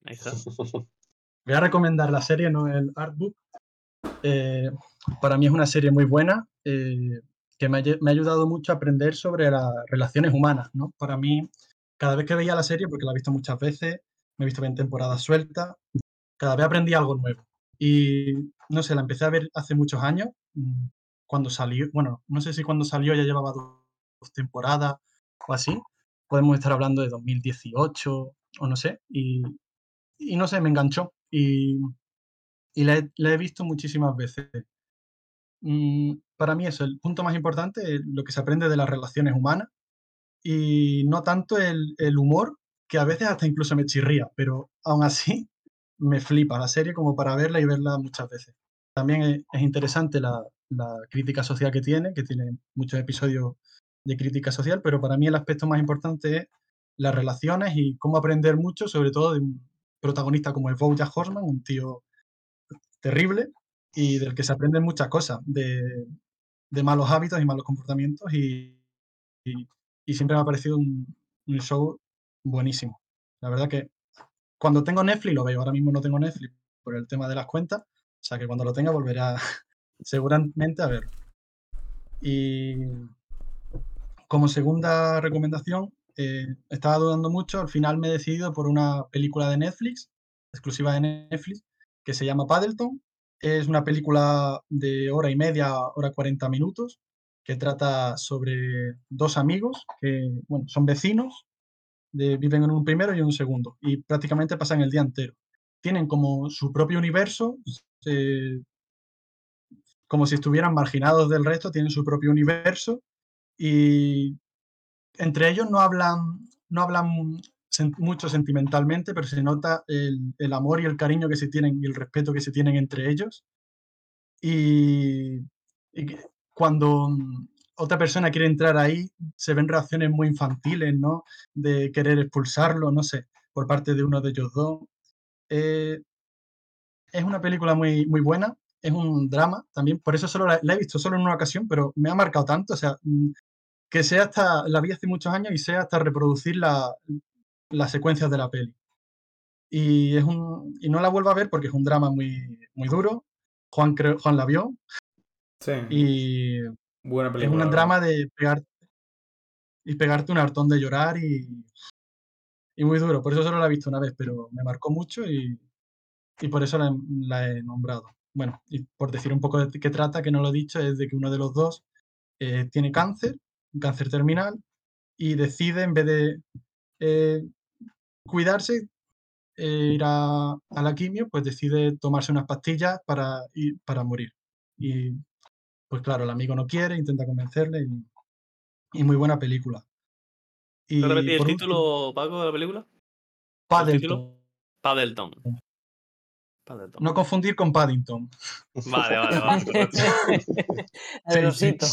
[SPEAKER 8] Ahí está.
[SPEAKER 2] Voy a recomendar la serie, no el artbook. Eh, para mí es una serie muy buena, eh, que me ha, ayudado mucho a aprender sobre las relaciones humanas. ¿no? Para mí, cada vez que veía la serie, porque la he visto muchas veces, me he visto en temporadas sueltas, cada vez aprendí algo nuevo. Y no sé, la empecé a ver hace muchos años, mm, cuando salió, bueno, no sé si cuando salió ya llevaba dos temporadas o así. Podemos estar hablando de 2018 o no sé. Y, y no sé, me enganchó. Y, y la, he, visto muchísimas veces. Mm, para mí eso, el punto más importante es lo que se aprende de las relaciones humanas y no tanto el, el humor, que a veces hasta incluso me chirría, pero aún así me flipa la serie como para verla y verla muchas veces. También es, es interesante la, la crítica social que tiene, que tiene muchos episodios de crítica social, pero para mí el aspecto más importante es las relaciones y cómo aprender mucho, sobre todo de un protagonista como es Bojack Horseman, un tío terrible y del que se aprenden muchas cosas, de, malos hábitos y malos comportamientos y, siempre me ha parecido un, show buenísimo. La verdad que cuando tengo Netflix lo veo, ahora mismo no tengo Netflix por el tema de las cuentas, o sea que cuando lo tenga volveré a- seguramente a verlo. Y como segunda recomendación, eh, estaba dudando mucho, al final me he decidido por una película de Netflix, exclusiva de Netflix, que se llama Paddleton. Es una película de hora y media, hora 40 minutos, que trata sobre dos amigos que, bueno, son vecinos, de- viven en un primero y en un segundo, y prácticamente pasan el día entero. Tienen como su propio universo, como si estuvieran marginados del resto, tienen su propio universo y entre ellos no hablan, no hablan mucho sentimentalmente, pero se nota el, amor y el cariño que se tienen y el respeto que se tienen entre ellos. Y, cuando mm, otra persona quiere entrar ahí, se ven reacciones muy infantiles, ¿no? De querer expulsarlo, no sé, por parte de uno de ellos dos. Eh, es una película muy, muy buena, es un drama también, por eso solo la, la he visto solo en una ocasión, pero me ha marcado tanto, o sea, mm, que sea hasta, la vi hace muchos años y sea hasta reproducir la- las secuencias de la peli. Y, es un, y no la vuelvo a ver porque es un drama muy, muy duro. Juan, creo, Juan la vio
[SPEAKER 9] Sí.
[SPEAKER 2] y
[SPEAKER 9] Buena
[SPEAKER 2] es
[SPEAKER 9] película.
[SPEAKER 2] un
[SPEAKER 9] la
[SPEAKER 2] drama de pegar, y pegarte un hartón de llorar y, y muy duro. Por eso solo la he visto una vez, pero me marcó mucho y, y por eso la, he- la he nombrado. Bueno, y por decir un poco de qué trata, que no lo he dicho, es de que uno de los dos eh, tiene cáncer, un cáncer terminal, y decide, en vez de eh, cuidarse, eh, ir a, a la quimio, pues decide tomarse unas pastillas para, ir, para morir. Y pues claro, el amigo no quiere, intenta convencerle y, y muy buena película. Y
[SPEAKER 8] ¿Puedes repetir el título, Paco, de la película?
[SPEAKER 2] Paddleton.
[SPEAKER 8] Paddleton. Paddleton.
[SPEAKER 2] No confundir con Paddington.
[SPEAKER 8] Vale, vale, vale.
[SPEAKER 5] El osito.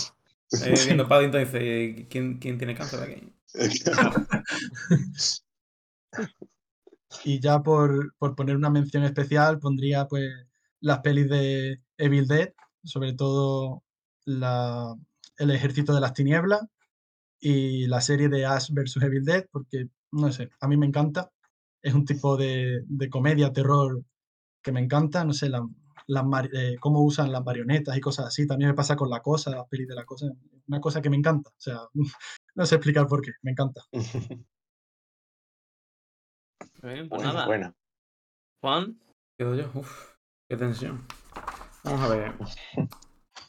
[SPEAKER 9] Eh, viendo Paddington dice, ¿quién, ¿quién tiene cáncer aquí?
[SPEAKER 2] Y ya por, por poner una mención especial, pondría pues las pelis de Evil Dead, sobre todo la, El Ejército de las Tinieblas y la serie de Ash vs. Evil Dead, porque, no sé, a mí me encanta. Es un tipo de, de comedia, terror que me encanta. No sé, la- mari- eh, cómo usan las marionetas y cosas así. También me pasa con La Cosa, las pelis de La Cosa. Una cosa que me encanta. O sea, no sé explicar por qué, me encanta.
[SPEAKER 8] Bien, pues
[SPEAKER 6] buena,
[SPEAKER 8] nada.
[SPEAKER 6] buena.
[SPEAKER 8] Juan,
[SPEAKER 9] Quedo yo. Uf, qué tensión. Vamos a ver.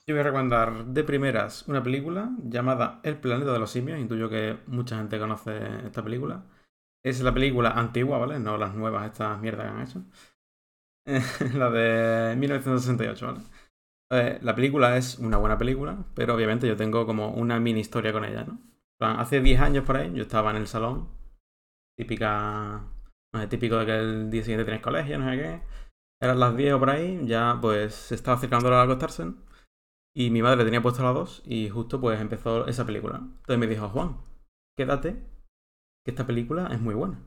[SPEAKER 9] Yo voy a recomendar de primeras una película llamada El planeta de los simios. Intuyo que mucha gente conoce esta película. Es la película antigua, ¿vale? No las nuevas, estas mierdas que han hecho. la de 1968, ¿vale? Eh, la película es una buena película, pero obviamente yo tengo como una mini historia con ella, ¿no? En plan, Hace 10 años por ahí, yo estaba en el salón, típica, no sé, típico de que el día siguiente tienes colegio, no sé qué. Eran las 10 o por ahí, ya pues se estaba acercando la hora de acostarse. Y mi madre tenía puesto la 2 y justo pues empezó esa película. Entonces me dijo, Juan, quédate, que esta película es muy buena.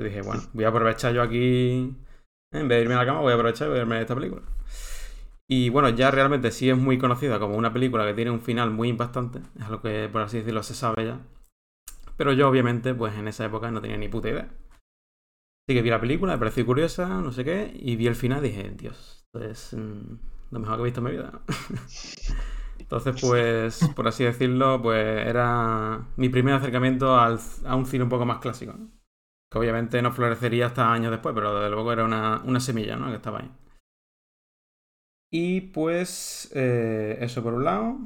[SPEAKER 9] Yo dije, bueno, voy a aprovechar yo aquí, en vez de irme a la cama, voy a aprovechar y voy a verme esta película. Y bueno, ya realmente sí es muy conocida como una película que tiene un final muy impactante, es algo que por así decirlo se sabe ya. Pero yo obviamente pues en esa época no tenía ni puta idea. Así que vi la película, me pareció curiosa, no sé qué, y vi el final y dije, Dios, esto es mm, lo mejor que he visto en mi vida. Entonces, pues, por así decirlo, pues era mi primer acercamiento a un cine un poco más clásico. Que obviamente no florecería hasta años después, pero desde luego era una, semilla, ¿no? Que estaba ahí. Y pues, eh, eso por un lado.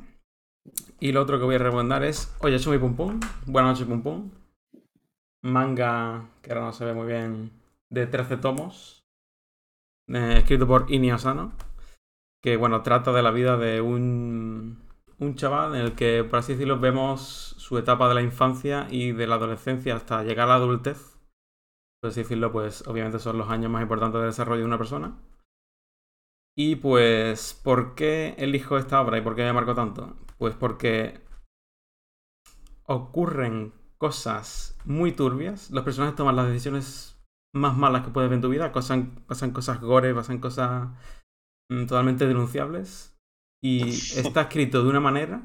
[SPEAKER 9] Y lo otro que voy a recomendar es Oye, Chumi Pum Pum. Buenas noches, Pum Pum. Manga, que ahora no se ve muy bien, de 13 tomos. eh, escrito por Ini Asano. Que, bueno, trata de la vida de un, un chaval en el que, por así decirlo, vemos su etapa de la infancia y de la adolescencia hasta llegar a la adultez. Por así decirlo, pues obviamente son los años más importantes de desarrollo de una persona. Y pues, ¿por qué elijo esta obra y por qué me marcó tanto? Pues porque ocurren cosas muy turbias. Los personajes toman las decisiones más malas que puedes ver en tu vida. Pasan, pasan cosas gore, pasan cosas mm, totalmente denunciables. Y está escrito de una manera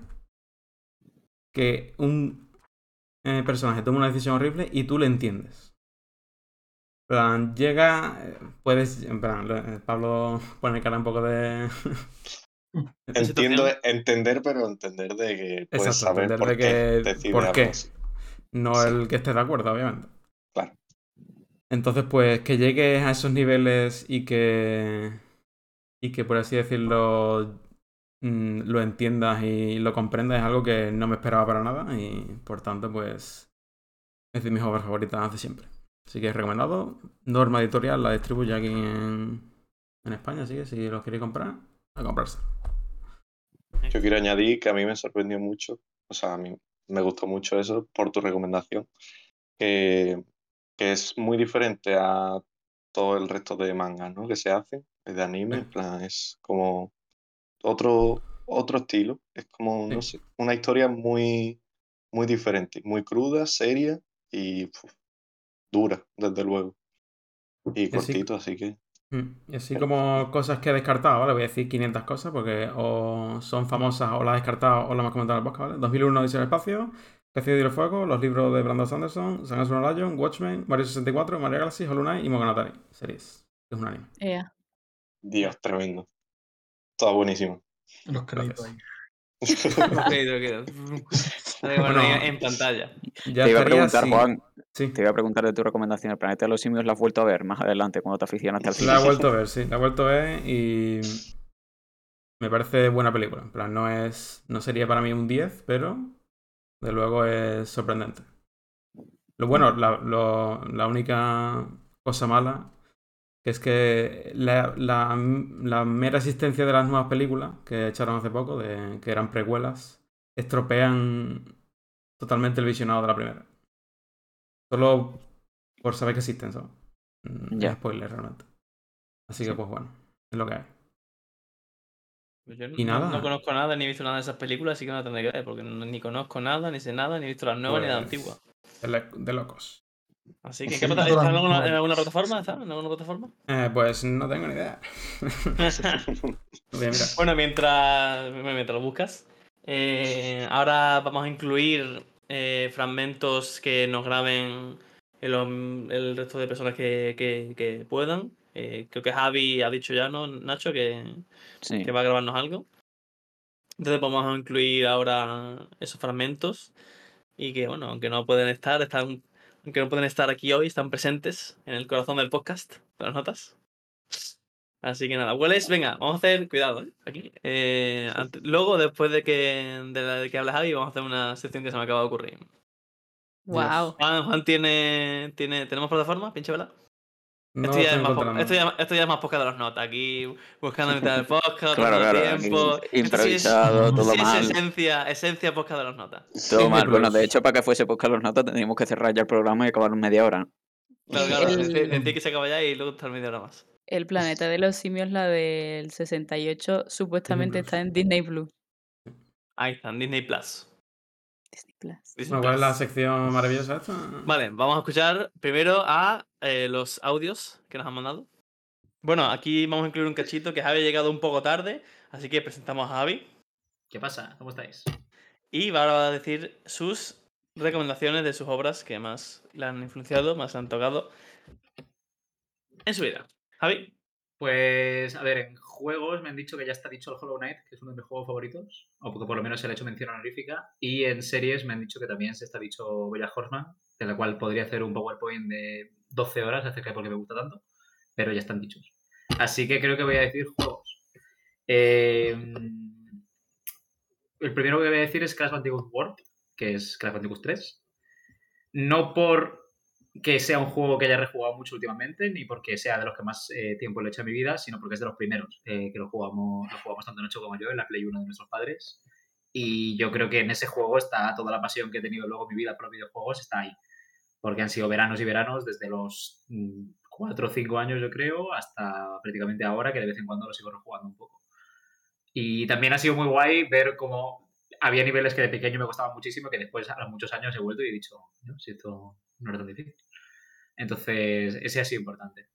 [SPEAKER 9] que un eh, personaje toma una decisión horrible y tú le entiendes. En plan, llega, eh, puedes, en plan, eh, Pablo pone cara un poco de...
[SPEAKER 6] Entiendo,
[SPEAKER 1] situación.
[SPEAKER 6] entender, pero entender de que puedes
[SPEAKER 9] Exacto,
[SPEAKER 6] saber por
[SPEAKER 9] de
[SPEAKER 6] qué
[SPEAKER 9] que- por qué. No
[SPEAKER 6] Sí.
[SPEAKER 9] el que esté de acuerdo, obviamente.
[SPEAKER 6] Claro.
[SPEAKER 9] Entonces, pues que llegues a esos niveles y que. y que por así decirlo. mm, lo entiendas y lo comprendas es algo que no me esperaba para nada y por tanto, pues. es de mis obras favoritas de siempre. Así que recomendado. Norma Editorial la distribuye aquí en, en España, así que si los queréis comprar, a comprarse.
[SPEAKER 6] Yo quiero añadir que a mí me sorprendió mucho, o sea, a mí me gustó mucho eso por tu recomendación, que, que es muy diferente a todo el resto de mangas, ¿no? Que se hacen, de anime, en plan, es como otro, otro estilo, es como, no sé, una historia muy, muy diferente, muy cruda, seria y dura, desde luego. Y cortito, así que
[SPEAKER 9] Y así como cosas que he descartado, ¿vale? Voy a decir 500 cosas porque o son famosas o las he descartado o las hemos comentado en el podcast, ¿vale? 2001 Odisea del Espacio, Cecido de Fuego, los libros de Brandon Sanderson, San Antonio Lion, Watchmen, Mario 64, Mario Galaxy, Hollow Knight y Monogatari. Series. Es un anime.
[SPEAKER 6] Dios, tremendo. Todo buenísimo.
[SPEAKER 2] Los créditos ahí.
[SPEAKER 1] Bueno,
[SPEAKER 9] Bueno.
[SPEAKER 1] en pantalla.
[SPEAKER 9] Ya
[SPEAKER 4] Te iba a preguntar, Juan,
[SPEAKER 9] Sí,
[SPEAKER 4] te iba a preguntar de tu recomendación. ¿El planeta de los simios la has vuelto a ver más adelante cuando te aficionaste al cine?
[SPEAKER 9] la he vuelto a ver, sí. La he vuelto a ver y me parece buena película. En plan, no es. No sería para mí un 10, pero de luego es sorprendente. Lo bueno, la, lo- la única cosa mala que es que la, la- la mera existencia de las nuevas películas que echaron hace poco, de, que eran precuelas, estropean totalmente el visionado de la primera. Solo por saber que existen, ¿sabes? Mm,
[SPEAKER 4] Ya.
[SPEAKER 9] Es spoiler realmente. Así que pues bueno, es lo que hay.
[SPEAKER 1] Pues Yo no,
[SPEAKER 9] Y nada.
[SPEAKER 1] no conozco nada ni he visto nada de esas películas, así que no la tendré que ver, porque no- ni conozco nada, ni sé nada, ni he visto las nuevas ni las
[SPEAKER 9] Pues,
[SPEAKER 1] antiguas.
[SPEAKER 9] De locos.
[SPEAKER 1] Así que, ¿en
[SPEAKER 2] Sí,
[SPEAKER 1] qué ¿está en alguna,
[SPEAKER 2] nuevas.
[SPEAKER 1] en alguna plataforma? ¿Está en alguna plataforma?
[SPEAKER 9] Eh, pues no tengo ni idea.
[SPEAKER 1] Bueno, mientras, mientras lo buscas, eh, ahora vamos a incluir eh, fragmentos que nos graben el, el resto de personas que, que- que puedan. Eh, creo que Javi ha dicho ya, ¿no, Nacho? Que,
[SPEAKER 4] Sí.
[SPEAKER 1] que va a grabarnos algo. Entonces vamos a incluir ahora esos fragmentos y que, bueno, aunque no pueden estar, están, aunque no pueden estar aquí hoy, están presentes en el corazón del podcast, de las notas. Así que nada, hueles, venga, vamos a hacer, cuidado, ¿eh? aquí. Eh, luego, después de que, de, la, de que hable Javi, vamos a hacer una sección que se me acaba de ocurrir.
[SPEAKER 7] Wow.
[SPEAKER 1] Juan, Juan tiene, tiene, ¿tenemos plataforma? Pinche vela.
[SPEAKER 9] No
[SPEAKER 1] esto, ya es
[SPEAKER 9] estoy
[SPEAKER 1] más po-
[SPEAKER 9] encontrando.
[SPEAKER 1] esto, ya, esto ya es más poca de los notas. Aquí buscando mitad del podcast,
[SPEAKER 4] Claro, claro, aquí
[SPEAKER 1] tiempo. Esto sí es-
[SPEAKER 4] improvisado, todo
[SPEAKER 1] sí es
[SPEAKER 4] mal.
[SPEAKER 1] esencia, esencia podcast de los notas.
[SPEAKER 4] Todo mal. Bueno, de hecho, para que fuese podcast los notas, tendríamos que cerrar ya el programa y acabar en media hora.
[SPEAKER 1] Claro, claro.
[SPEAKER 7] El-
[SPEAKER 1] que se acaba ya y luego estar media hora más.
[SPEAKER 7] El planeta de los simios, la del 68, supuestamente está en Disney Plus.
[SPEAKER 1] Ahí están, Disney Plus.
[SPEAKER 7] Disney Plus.
[SPEAKER 1] Disney
[SPEAKER 9] Bueno, ¿Cuál es la sección maravillosa esta?
[SPEAKER 1] Vale, vamos a escuchar primero a eh, los audios que nos han mandado. Bueno, aquí vamos a incluir un cachito que Javi ha llegado un poco tarde, así que presentamos a Javi
[SPEAKER 10] ¿Qué pasa? ¿Cómo estáis?
[SPEAKER 1] y va a decir sus recomendaciones de sus obras que más le han influenciado, más le han tocado en su vida. Javi,
[SPEAKER 10] Pues, a ver, en juegos me han dicho que ya está dicho el Hollow Knight, que es uno de mis juegos favoritos, o porque por lo menos se le ha hecho mención honorífica. Y en series me han dicho que también se está dicho Bella Horseman, de la cual podría hacer un PowerPoint de 12 horas acerca de por qué me gusta tanto, pero ya están dichos. Así que creo que voy a decir juegos. Eh, el primero que voy a decir es Crash Bandicoot World, que es Crash Bandicoot 3. No por que sea un juego que haya rejugado mucho últimamente, ni porque sea de los que más eh, tiempo le he hecho a mi vida, sino porque es de los primeros eh, que lo jugamos, lo jugamos tanto Nacho como yo en la Play 1 de nuestros padres. Y yo creo que en ese juego está toda la pasión que he tenido luego en mi vida por los videojuegos, está ahí. Porque han sido veranos y veranos desde los 4 o 5 años, yo creo, hasta prácticamente ahora, que de vez en cuando lo sigo rejugando un poco. Y también ha sido muy guay ver cómo había niveles que de pequeño me costaban muchísimo, que después a muchos años he vuelto y he dicho, no, si esto no era tan difícil. Entonces, ese ha sido importante.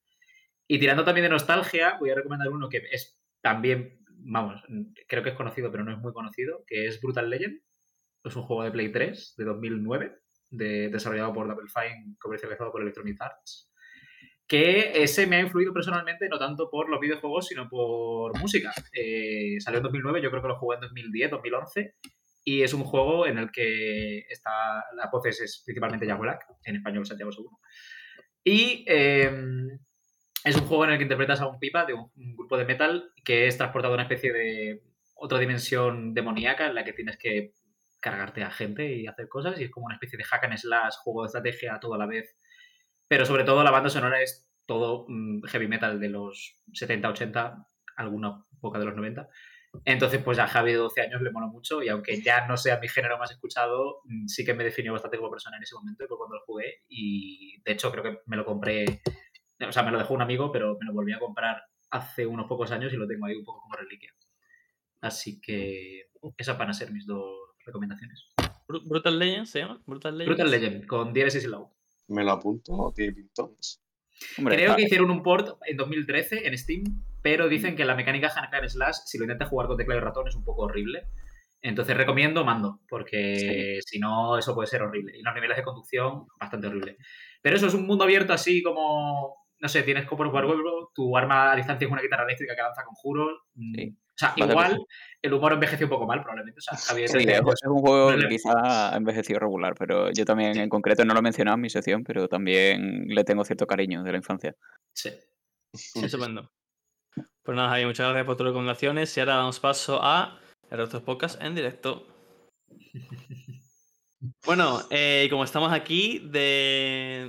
[SPEAKER 10] Y tirando también de nostalgia, voy a recomendar uno que es también, vamos, creo que es conocido, pero no es muy conocido, que es Brutal Legend. Es un juego de Play 3 de 2009, de- desarrollado por Double Fine, comercializado por Electronic Arts. Que ese me ha influido personalmente, no tanto por los videojuegos, sino por música. Eh, salió en 2009, yo creo que lo jugué en 2010, 2011. Y es un juego en el que está, la voz es, principalmente Jack en español Santiago Seguro. Y eh, es un juego en el que interpretas a un pipa de un, grupo de metal que es transportado a una especie de otra dimensión demoníaca en la que tienes que cargarte a gente y hacer cosas. Y es como una especie de hack and slash, juego de estrategia todo a la vez. Pero sobre todo la banda sonora es todo mm, heavy metal de los 70, 80, alguna poca de los 90. Entonces, pues a Javi de 12 años le moló mucho y aunque ya no sea mi género más escuchado, mm, sí que me definió bastante como persona en ese momento y fue cuando lo jugué y de hecho creo que me lo compré, o sea, me lo dejó un amigo, pero me lo volví a comprar hace unos pocos años y lo tengo ahí un poco como reliquia. Así que esas van a ser mis dos recomendaciones.
[SPEAKER 1] Bru- Brutal Legend se llama. Brutal Legend.
[SPEAKER 10] Brutal Legend, con Diéresis y Low.
[SPEAKER 6] Me lo apunto, Pintons.
[SPEAKER 4] Hombre,
[SPEAKER 10] Creo
[SPEAKER 4] está-
[SPEAKER 10] que hicieron un port en 2013 en Steam, pero dicen que la mecánica hack and slash, si lo intentas jugar con teclado y ratón, es un poco horrible. Entonces recomiendo mando, porque si no, eso puede ser horrible. Y los niveles de conducción, bastante horrible. Pero eso es un mundo abierto así como, no sé, tienes como jugar huevo, tu arma a distancia es una guitarra eléctrica que lanza conjuros. mm,
[SPEAKER 4] Sí.
[SPEAKER 10] O sea,
[SPEAKER 4] Vale,
[SPEAKER 10] igual el humor envejeció un poco mal, probablemente. O sea, Javier
[SPEAKER 4] Sí,
[SPEAKER 10] de
[SPEAKER 4] es, es un juego
[SPEAKER 10] no
[SPEAKER 4] que quizá ha envejecido regular, pero yo también en concreto no lo he mencionado en mi sección, pero también le tengo cierto cariño de la infancia.
[SPEAKER 10] Sí.
[SPEAKER 1] Estupendo. Pues nada, Javi, muchas gracias por tus recomendaciones. Y ahora damos paso a el resto podcast en directo. Bueno, eh, como estamos aquí de,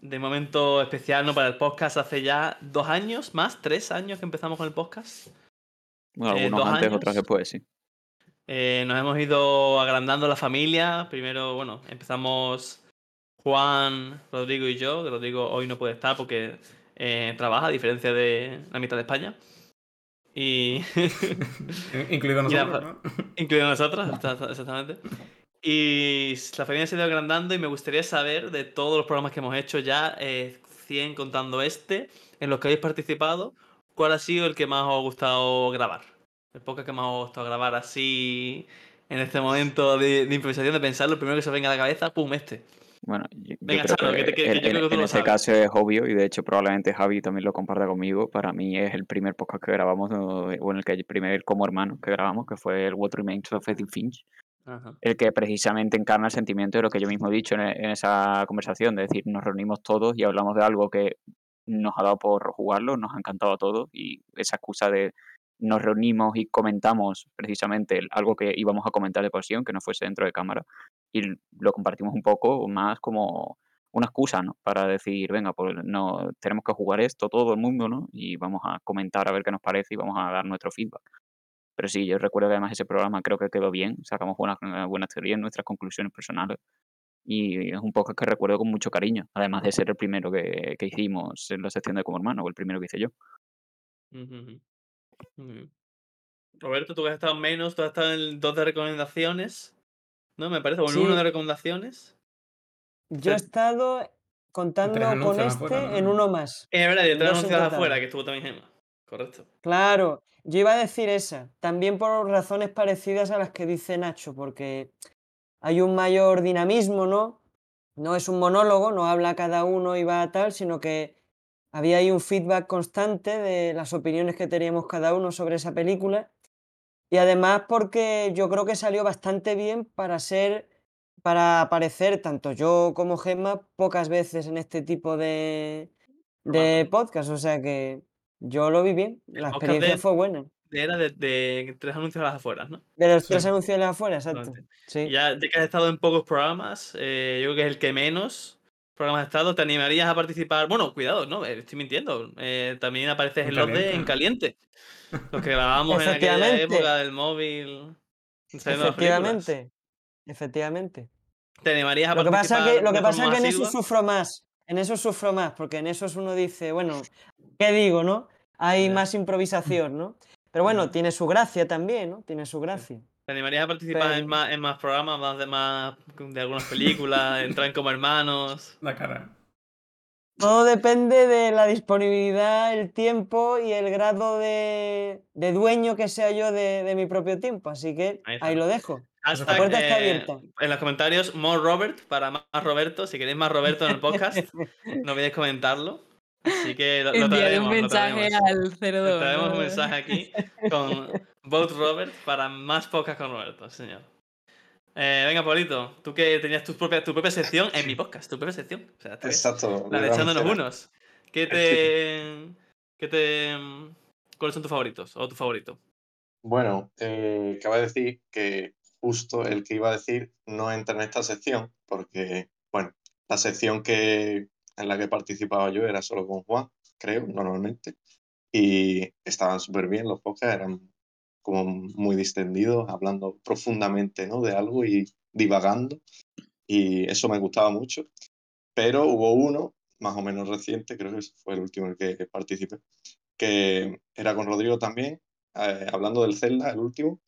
[SPEAKER 1] de momento especial ¿no? para el podcast hace ya dos años, más, tres años que empezamos con el podcast.
[SPEAKER 4] Bueno,
[SPEAKER 1] Eh,
[SPEAKER 4] algunos antes,
[SPEAKER 1] años.
[SPEAKER 4] otros después, sí.
[SPEAKER 1] Eh, nos hemos ido agrandando la familia. Primero, bueno, empezamos Juan, Rodrigo y yo. Rodrigo hoy no puede estar porque eh, trabaja, a diferencia de la mitad de España. Y
[SPEAKER 9] Incluido
[SPEAKER 1] la
[SPEAKER 9] nosotros,
[SPEAKER 1] fa-
[SPEAKER 9] ¿no?
[SPEAKER 1] incluido nosotros, exactamente. Y la familia se ha ido agrandando y me gustaría saber de todos los programas que hemos hecho ya, eh, 100 contando este, en los que habéis participado, ¿cuál ha sido el que más os ha gustado grabar? El podcast que más os ha gustado grabar así, en este momento de, de improvisación, de pensar lo primero que se venga a la cabeza, ¡pum! Este.
[SPEAKER 4] Bueno, yo, yo
[SPEAKER 1] Venga,
[SPEAKER 4] creo
[SPEAKER 1] Chano,
[SPEAKER 4] que,
[SPEAKER 1] que te- que-
[SPEAKER 4] en,
[SPEAKER 1] yo creo que
[SPEAKER 4] en
[SPEAKER 1] lo
[SPEAKER 4] este
[SPEAKER 1] sabes.
[SPEAKER 4] caso es obvio y de hecho probablemente Javi también lo comparta conmigo. Para mí es el primer podcast que grabamos, o en el que el primer como hermanos que grabamos, que fue el What Remains of Edith Finch,
[SPEAKER 1] Ajá.
[SPEAKER 4] el que precisamente encarna el sentimiento de lo que yo mismo he dicho en, en esa conversación, de decir, nos reunimos todos y hablamos de algo que nos ha dado por jugarlo, nos ha encantado a todos y esa excusa de nos reunimos y comentamos precisamente algo que íbamos a comentar de pasión, que no fuese dentro de cámara, y lo compartimos un poco más como una excusa, ¿no? Para decir, venga, pues no, tenemos que jugar esto todo el mundo, ¿no? Y vamos a comentar a ver qué nos parece y vamos a dar nuestro feedback. Pero sí, yo recuerdo que además ese programa creo que quedó bien, sacamos buenas, eh, buenas teorías, nuestras conclusiones personales. Y es un podcast que recuerdo con mucho cariño, además de ser el primero que, que hicimos en la sección de Como Hermano, o el primero que hice yo.
[SPEAKER 1] Ujú, ujú. Roberto, tú que has estado menos, tú has estado en dos de recomendaciones. ¿No? Me parece, o en
[SPEAKER 5] Sí.
[SPEAKER 1] uno de recomendaciones.
[SPEAKER 5] Yo he estado contando con este en uno más.
[SPEAKER 1] Es verdad, y de
[SPEAKER 5] En
[SPEAKER 1] tres
[SPEAKER 5] dos en
[SPEAKER 1] anuncios
[SPEAKER 5] total.
[SPEAKER 1] afuera, que estuvo también Gemma. Correcto.
[SPEAKER 5] Claro, yo iba a decir esa, también por razones parecidas a las que dice Nacho, porque hay un mayor dinamismo, ¿no? No es un monólogo, no habla cada uno y va a tal, sino que había ahí un feedback constante de las opiniones que teníamos cada uno sobre esa película. Y además porque yo creo que salió bastante bien para ser, para aparecer tanto yo como Gemma pocas veces en este tipo de, de podcast. O sea que yo lo vi bien, la experiencia
[SPEAKER 1] de-
[SPEAKER 5] fue buena.
[SPEAKER 1] Era de, de tres anuncios a las afueras, ¿no?
[SPEAKER 5] De los
[SPEAKER 9] Sí.
[SPEAKER 5] tres anuncios de las afuera, exacto. Sí.
[SPEAKER 1] Ya, ya que has estado en pocos programas, eh, yo creo que es el que menos programas has estado, ¿te animarías a participar? Bueno, cuidado, no, eh, estoy mintiendo. eh, también apareces
[SPEAKER 9] En
[SPEAKER 1] los de. En Caliente. Los que grabábamos en aquella época del móvil.
[SPEAKER 5] Efectivamente, efectivamente.
[SPEAKER 1] ¿Te animarías a
[SPEAKER 5] Lo que pasa
[SPEAKER 1] participar
[SPEAKER 5] que, lo
[SPEAKER 1] de
[SPEAKER 5] que, pasa
[SPEAKER 1] forma
[SPEAKER 5] que en eso sufro más. En eso sufro más, porque en esos uno dice, bueno, ¿qué digo, no? Hay más improvisación, ¿no? Pero bueno,
[SPEAKER 1] Ya.
[SPEAKER 5] tiene su gracia también, ¿no? Tiene su gracia.
[SPEAKER 1] ¿Te animarías a participar en, más, en más programas, más de, más de algunas películas, entrar en como hermanos?
[SPEAKER 9] La cara.
[SPEAKER 5] Todo depende de la disponibilidad, el tiempo y el grado de, de dueño que sea yo de, de mi propio tiempo. Así que
[SPEAKER 1] Ahí
[SPEAKER 5] lo dejo.
[SPEAKER 1] Hashtag,
[SPEAKER 5] puerta está
[SPEAKER 1] eh,
[SPEAKER 5] abierta.
[SPEAKER 1] En los comentarios, more Robert para más Roberto. Si queréis más Roberto en el podcast, no olvidéis comentarlo. Así que lo, lo
[SPEAKER 7] Enviaré un
[SPEAKER 1] lo
[SPEAKER 7] mensaje
[SPEAKER 1] traeremos.
[SPEAKER 7] al
[SPEAKER 1] Le
[SPEAKER 7] 02.
[SPEAKER 1] traemos un mensaje aquí con Vote Robert para más podcast con Roberto, señor. Eh, venga, Paulito, tú que tenías tu propia, tu propia sección en mi podcast, tu propia sección. O sea,
[SPEAKER 6] Exacto.
[SPEAKER 1] la de
[SPEAKER 6] lo
[SPEAKER 1] echándonos unos. ¿Qué te, ¿Qué te. ¿Cuáles son tus favoritos? ¿O tu favorito?
[SPEAKER 6] Bueno, eh, cabe decir que justo el que iba a decir no entra en esta sección, porque, bueno, la sección que, en la que participaba yo era solo con Juan, creo, normalmente, y estaban súper bien los podcasts, eran como muy distendidos, hablando profundamente, ¿no? de algo y divagando, y eso me gustaba mucho, pero hubo uno, más o menos reciente, creo que fue el último en el que participé, que era con Rodrigo también, eh, hablando del Zelda, el último,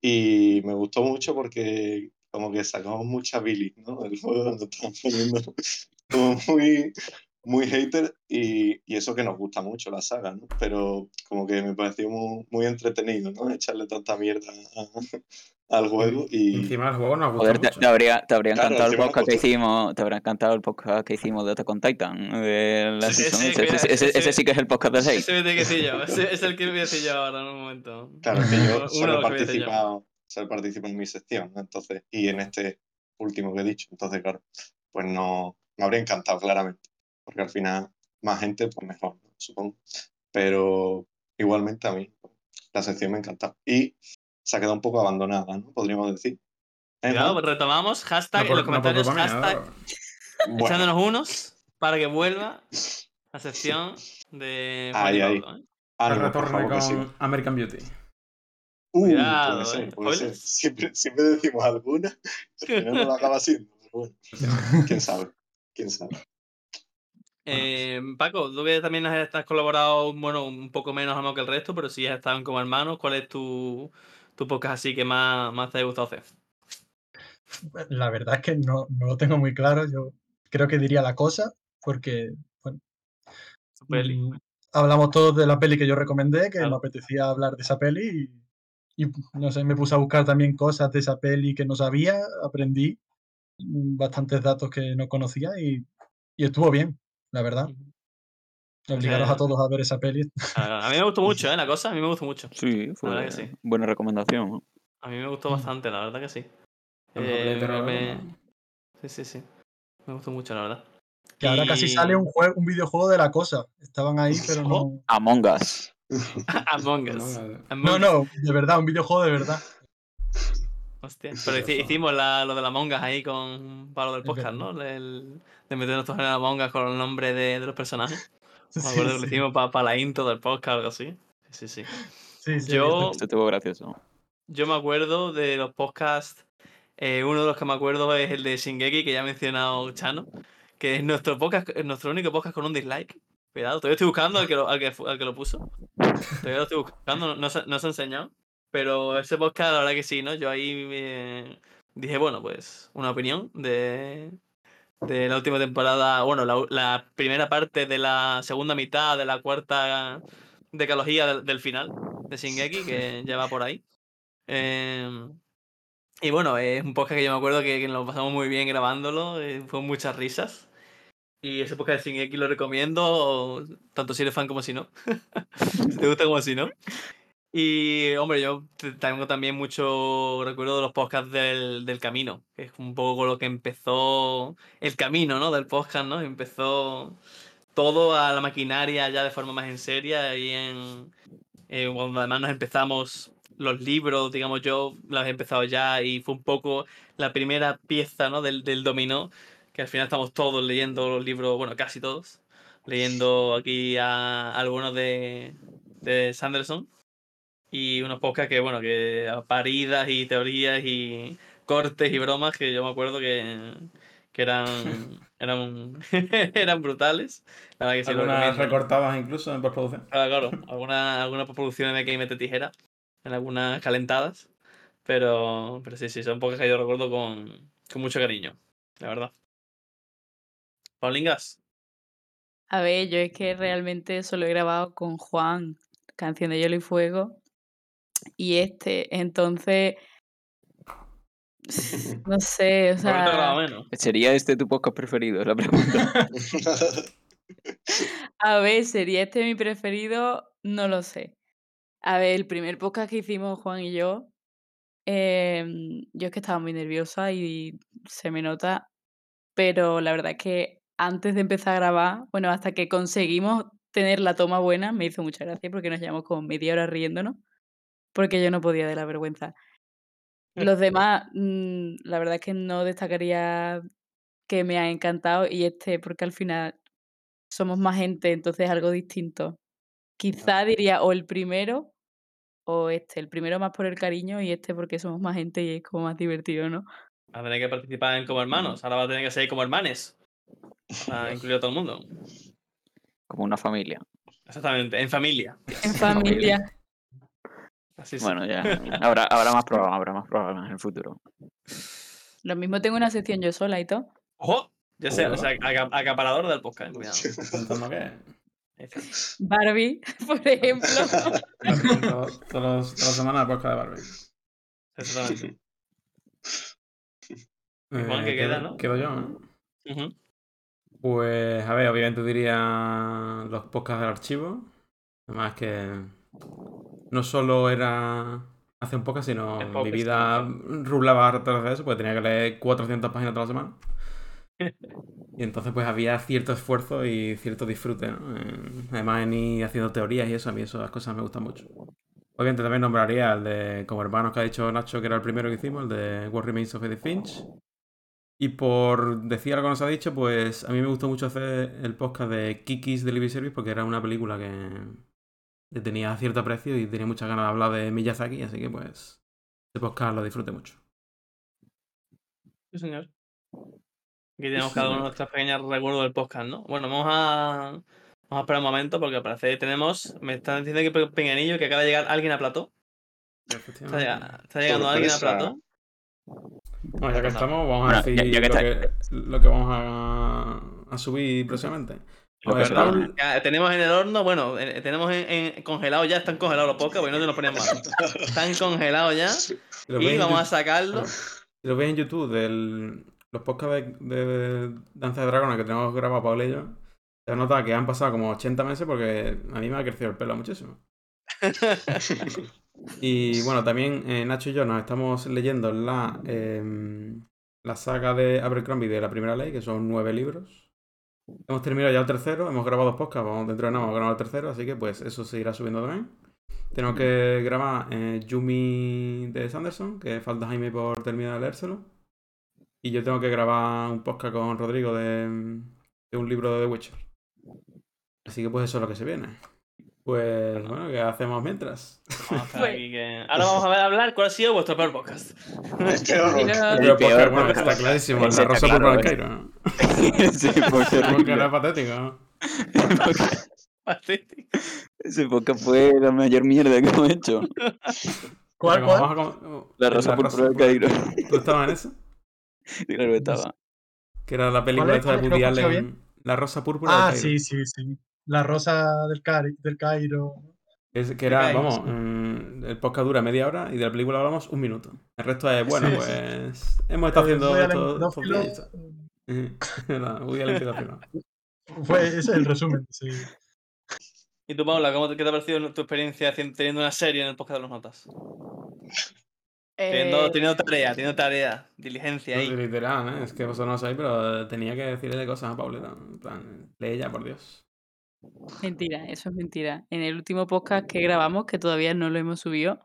[SPEAKER 6] y me gustó mucho porque como que sacamos mucha Billy, ¿no? Del juego donde estaban poniendo como muy, muy hater y, y eso que nos gusta mucho la saga, ¿no? Pero como que me pareció muy, muy entretenido, ¿no? Echarle tanta mierda a- al juego y...
[SPEAKER 9] Encima el juego nos gusta
[SPEAKER 4] Joder, te,
[SPEAKER 9] mucho.
[SPEAKER 4] te habría, te habría
[SPEAKER 6] Claro,
[SPEAKER 4] encantado el podcast que hicimos, te habría encantado el podcast que hicimos de Attack on Titan. de la
[SPEAKER 1] Sí, ese,
[SPEAKER 4] ese, ese- ese-
[SPEAKER 1] ese-
[SPEAKER 4] ese sí que es el podcast de
[SPEAKER 1] Ese
[SPEAKER 4] hate.
[SPEAKER 1] me tiene que yo. Ese es el que voy a decir yo ahora en un momento.
[SPEAKER 6] Claro, es que yo
[SPEAKER 1] uno
[SPEAKER 6] solo he participado, solo participo en mi sección, ¿no? entonces, y en este último que he dicho, entonces, claro, pues no, me habría encantado, claramente, porque al final, más gente, pues mejor, ¿no? supongo. Pero igualmente a mí, la sección me ha encantado. Y se ha quedado un poco abandonada, ¿no? Podríamos decir. ¿Eh,
[SPEAKER 1] Cuidado,
[SPEAKER 6] Juan?
[SPEAKER 1] retomamos. Hashtag
[SPEAKER 9] No por-
[SPEAKER 1] en los
[SPEAKER 9] no por
[SPEAKER 1] comentarios.
[SPEAKER 9] mía,
[SPEAKER 1] hashtag
[SPEAKER 9] ¿no?
[SPEAKER 1] echándonos unos para que vuelva la sección de
[SPEAKER 6] Ahí, ahí.
[SPEAKER 1] Pablo, ¿eh?
[SPEAKER 6] Ánimo,
[SPEAKER 9] retorne
[SPEAKER 6] favor, que sí.
[SPEAKER 9] con American Beauty.
[SPEAKER 6] Uh,
[SPEAKER 1] Cuidado,
[SPEAKER 6] puede ser,
[SPEAKER 1] ¿eh?
[SPEAKER 6] puede ser. Siempre, siempre decimos alguna, al final no lo acaba siendo, pero bueno, quién sabe, quién sabe.
[SPEAKER 1] Eh, Paco, tú que también has, has colaborado, bueno, un poco menos lo que el resto, pero sí has estado como hermanos. ¿Cuál es tu, tu podcast así que más, más te ha gustado hacer?
[SPEAKER 2] La verdad es que no, no lo tengo muy claro. Yo creo que diría la cosa, porque bueno,
[SPEAKER 1] peli.
[SPEAKER 2] mm, hablamos todos de la peli que yo recomendé, que me apetecía hablar de esa peli y, y, no sé, me puse a buscar también cosas de esa peli que no sabía, aprendí bastantes datos que no conocía y, y estuvo bien, la verdad. Obligaros a
[SPEAKER 1] sea,
[SPEAKER 2] todos a ver esa peli.
[SPEAKER 1] A, a mí me gustó mucho, ¿eh? La cosa, a mí me gustó mucho.
[SPEAKER 4] Sí,
[SPEAKER 1] La
[SPEAKER 4] fue
[SPEAKER 1] verdad que sí.
[SPEAKER 4] buena recomendación.
[SPEAKER 1] A mí me gustó
[SPEAKER 2] Mm.
[SPEAKER 1] bastante, la verdad que sí. Eh, me-
[SPEAKER 9] no.
[SPEAKER 1] Sí, sí, sí. Me gustó mucho, la verdad.
[SPEAKER 2] Que ahora casi sale un, juego, un videojuego de la cosa. Estaban ahí, pero no.
[SPEAKER 4] Among Us.
[SPEAKER 1] Among Us.
[SPEAKER 9] No,
[SPEAKER 2] no, de verdad, un videojuego de verdad.
[SPEAKER 1] Hostia. Pero hici- hicimos la- lo de la Among Us ahí con para lo del podcast. ¿no? El- de meternos todos en la Among Us con el nombre de, de los personajes. Me
[SPEAKER 2] Sí,
[SPEAKER 1] acuerdo que lo
[SPEAKER 2] sí,
[SPEAKER 1] hicimos para la intro del podcast o algo así. Sí, sí.
[SPEAKER 2] sí, sí,
[SPEAKER 1] Yo-
[SPEAKER 4] estuvo gracioso.
[SPEAKER 1] Yo me acuerdo de los podcasts. eh, uno de los que me acuerdo es el de Shingeki, que ya ha mencionado Chano. Que es nuestro podcast, es nuestro único podcast con un dislike. Cuidado, todavía estoy buscando al que lo, al que, al que lo puso. Todavía lo estoy buscando, no, no se, no se ha enseñado. Pero ese podcast, la verdad que sí, ¿no? Yo ahí me dije, bueno, pues una opinión de, de la última temporada, bueno, la, la primera parte de la segunda mitad de la cuarta decalogía del, del final de Shingeki, que ya va por ahí. Em, y bueno, es un podcast que yo me acuerdo que, que nos pasamos muy bien grabándolo, eh, fue muchas risas. Y ese podcast de Shingeki lo recomiendo, tanto si eres fan como si no. si te gusta como si no. Y, hombre, yo te- tengo también mucho recuerdo de los podcasts del, del camino, que es un poco lo que empezó el camino, ¿no? Del podcast, ¿no? Empezó todo a la maquinaria ya de forma más en seria y en... eh, cuando además nos empezamos los libros, digamos yo, los he empezado ya y fue un poco la primera pieza, ¿no? Del, del dominó, que al final estamos todos leyendo los libros, bueno, casi todos, leyendo aquí a, algunos de, de Sanderson y unos podcasts que, bueno, que a paridas y teorías y cortes y bromas que yo me acuerdo que, que eran, eran, eran brutales. La verdad que sí, lo
[SPEAKER 9] Algunas recortadas incluso en postproducción.
[SPEAKER 1] Claro, claro. Algunas alguna postproducciones de que mete tijera en algunas calentadas. Pero, pero sí, sí, son pocas que yo recuerdo con, con mucho cariño, la verdad. Paulingas,
[SPEAKER 7] A ver, yo es que realmente solo he grabado con Juan, Canción de Hielo y Fuego, y este, entonces, no sé, o
[SPEAKER 1] ¿por qué te he grabado
[SPEAKER 7] sea,
[SPEAKER 1] menos?
[SPEAKER 4] ¿Sería este tu podcast preferido? Es la pregunta.
[SPEAKER 7] a ver, ¿sería este mi preferido? No lo sé. A ver, el primer podcast que hicimos Juan y yo, em, yo es que estaba muy nerviosa y se me nota, pero la verdad es que antes de empezar a grabar, bueno, hasta que conseguimos tener la toma buena, me hizo mucha gracia porque nos llevamos como media hora riéndonos, porque yo no podía de la vergüenza. Los demás, mm, la verdad es que no destacaría que me ha encantado y este porque al final somos más gente, entonces es algo distinto. Quizá diría o el primero o este, el primero más por el cariño y este porque somos más gente y es como más divertido, ¿no?
[SPEAKER 1] Va a tener que participar en como hermanos. Ahora va a tener que ser como hermanes. Para incluir a todo el mundo.
[SPEAKER 4] Como una familia.
[SPEAKER 1] Exactamente, en familia.
[SPEAKER 7] En familia.
[SPEAKER 1] Así.
[SPEAKER 4] Bueno, ya. Habrá, habrá más programas, habrá más programas en el futuro.
[SPEAKER 7] Lo mismo tengo una sección yo sola y todo.
[SPEAKER 1] ¡Ojo! Ya sé, o sea, aca- acaparador del podcast, cuidado.
[SPEAKER 9] Que
[SPEAKER 7] Barbie, por ejemplo.
[SPEAKER 9] todos- todos los- todas las semanas podcast de Barbie.
[SPEAKER 1] Exactamente.
[SPEAKER 9] Eh,
[SPEAKER 1] Juan, ¿qué queda, no?
[SPEAKER 9] Quedo yo, ¿no? Pues, a ver, obviamente diría los podcasts del archivo. Además que no solo era hacer un podcast, sino mi vida rulaba alrededor de eso, porque tenía que leer 400 páginas toda la semana. Y entonces pues había cierto esfuerzo y cierto disfrute, ¿no? Además en ir haciendo teorías y eso, a mí esas cosas me gustan mucho. Obviamente también nombraría el de como hermanos que ha dicho Nacho, que era el primero que hicimos, el de What Remains of Edith Finch. Y por decir algo que nos ha dicho, pues a mí me gustó mucho hacer el podcast de Kiki's Delivery Service porque era una película que le tenía cierto aprecio y tenía muchas ganas de hablar de Miyazaki, así que pues ese podcast lo disfruté mucho.
[SPEAKER 1] Sí, señor. Aquí tenemos cada uno nuestras pequeñas recuerdos del podcast, ¿no? Bueno, vamos a, vamos a esperar un momento porque parece que tenemos. Me están diciendo que Pe- Peñanillo que acaba de llegar alguien a plató. Está, llega- está llegando alguien a plató.
[SPEAKER 9] Bueno, ya que estamos, vamos a
[SPEAKER 4] Bueno,
[SPEAKER 9] decir
[SPEAKER 4] ya- ya que
[SPEAKER 9] lo, que, lo que vamos a, a subir próximamente. Pues.
[SPEAKER 1] Ya, tenemos en el horno, bueno, eh, tenemos en, en- congelados ya, están congelados los podcasts, porque no te los ponían mal. Están congelados ya
[SPEAKER 9] si lo veis
[SPEAKER 1] y
[SPEAKER 9] en
[SPEAKER 1] vamos a sacarlos.
[SPEAKER 9] Si lo veis en YouTube, del, los podcasts de, de Danza de Dragones que tenemos grabado Paul y yo, se nota que han pasado como 80 meses porque a mí me ha crecido el pelo muchísimo. Y bueno, también eh, Nacho y yo nos estamos leyendo la, em, la saga de Abercrombie de la primera ley, que son nueve libros. Hemos terminado ya el tercero, hemos grabado dos podcasts, vamos dentro de nada, vamos a grabar el tercero, así que pues eso se irá subiendo también. Tenemos que grabar eh, Yumi de Sanderson, que falta Jaime por terminar de leérselo. Y yo tengo que grabar un podcast con Rodrigo de un libro de The Witcher. Así que pues eso es lo que se viene. Pues bueno, ¿qué hacemos mientras?
[SPEAKER 1] Vamos a que- Ahora vamos a ver hablar cuál ha sido vuestro peor podcast.
[SPEAKER 9] El peor
[SPEAKER 4] peor
[SPEAKER 9] podcast, bueno,
[SPEAKER 4] podcast.
[SPEAKER 9] está clarísimo,
[SPEAKER 4] Ese
[SPEAKER 9] la rosa por
[SPEAKER 4] claro,
[SPEAKER 9] Blanqueiro, ¿no?
[SPEAKER 4] sí, fue
[SPEAKER 9] Porque es patético, ¿no?
[SPEAKER 1] Patético.
[SPEAKER 4] Ese podcast fue la mayor mierda que hemos hecho.
[SPEAKER 2] ¿Cuál,
[SPEAKER 9] Pero com-
[SPEAKER 4] La rosa púrpura del Cairo.
[SPEAKER 9] ¿Tú estabas en eso?
[SPEAKER 4] Claro que estaba.
[SPEAKER 9] Que era la película
[SPEAKER 2] es?
[SPEAKER 9] esta de. Woody
[SPEAKER 2] ¿No escucho
[SPEAKER 9] Allen. La rosa púrpura
[SPEAKER 2] Ah,
[SPEAKER 9] del Cairo.
[SPEAKER 2] sí, sí, sí. La rosa del, Cari- del Cairo.
[SPEAKER 9] Es que era,
[SPEAKER 1] Cairo,
[SPEAKER 9] vamos,
[SPEAKER 2] sí.
[SPEAKER 9] mm, el podcast dura media hora y de la película hablamos un minuto. El resto es, bueno,
[SPEAKER 2] Sí,
[SPEAKER 9] pues hemos estado
[SPEAKER 2] Eh,
[SPEAKER 9] haciendo esto
[SPEAKER 2] Allen
[SPEAKER 9] estos.
[SPEAKER 2] Fue ese es el resumen, sí.
[SPEAKER 1] ¿Y tú, Paula, cómo te, qué te ha parecido tu experiencia haciendo- teniendo una serie en el podcast de los notas? Teniendo,
[SPEAKER 7] Eh,
[SPEAKER 1] teniendo tarea, teniendo tarea, diligencia
[SPEAKER 9] No,
[SPEAKER 1] ahí.
[SPEAKER 9] literal, ¿eh? Es que vosotros no lo sabéis, pero tenía que decirle cosas a Pauleta. En plan, lee ya, por Dios.
[SPEAKER 7] Mentira, eso es mentira. En el último podcast que grabamos, que todavía no lo hemos subido,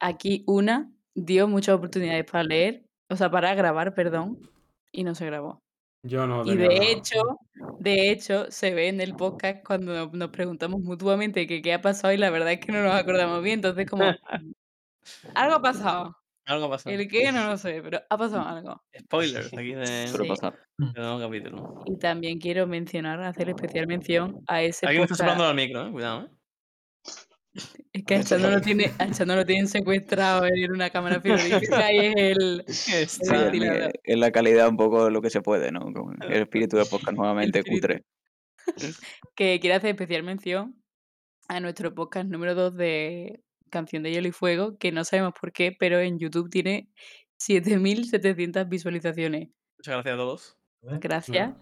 [SPEAKER 7] aquí una dio muchas oportunidades para leer, o sea, para grabar, perdón, y no se grabó.
[SPEAKER 9] Yo no
[SPEAKER 7] Y de
[SPEAKER 9] nada.
[SPEAKER 7] hecho, de hecho, se ve en el podcast cuando nos, nos preguntamos mutuamente que qué ha pasado y la verdad es que no nos acordamos bien. Entonces, como, algo ha pasado.
[SPEAKER 1] Algo ha pasado.
[SPEAKER 7] El qué no lo sé, pero ha pasado algo.
[SPEAKER 1] Spoilers aquí de,
[SPEAKER 4] Suele
[SPEAKER 7] Sí.
[SPEAKER 4] pasar.
[SPEAKER 1] nuevo capítulo.
[SPEAKER 7] Y también quiero mencionar, hacer especial mención a ese
[SPEAKER 1] Alguien me está soplando al micro, eh. Cuidado, eh.
[SPEAKER 7] Es que a Chano lo tiene, lo tienen secuestrado en una cámara frigorífica y es el, ventilador.
[SPEAKER 4] es la calidad un poco lo que se puede, ¿no? Como el espíritu de podcast nuevamente cutre.
[SPEAKER 7] que quiere hacer especial mención a nuestro podcast número 2 de Canción de Hielo y Fuego, que no sabemos por qué, pero en YouTube tiene 7.700 visualizaciones.
[SPEAKER 1] Muchas gracias a todos.
[SPEAKER 7] Gracias.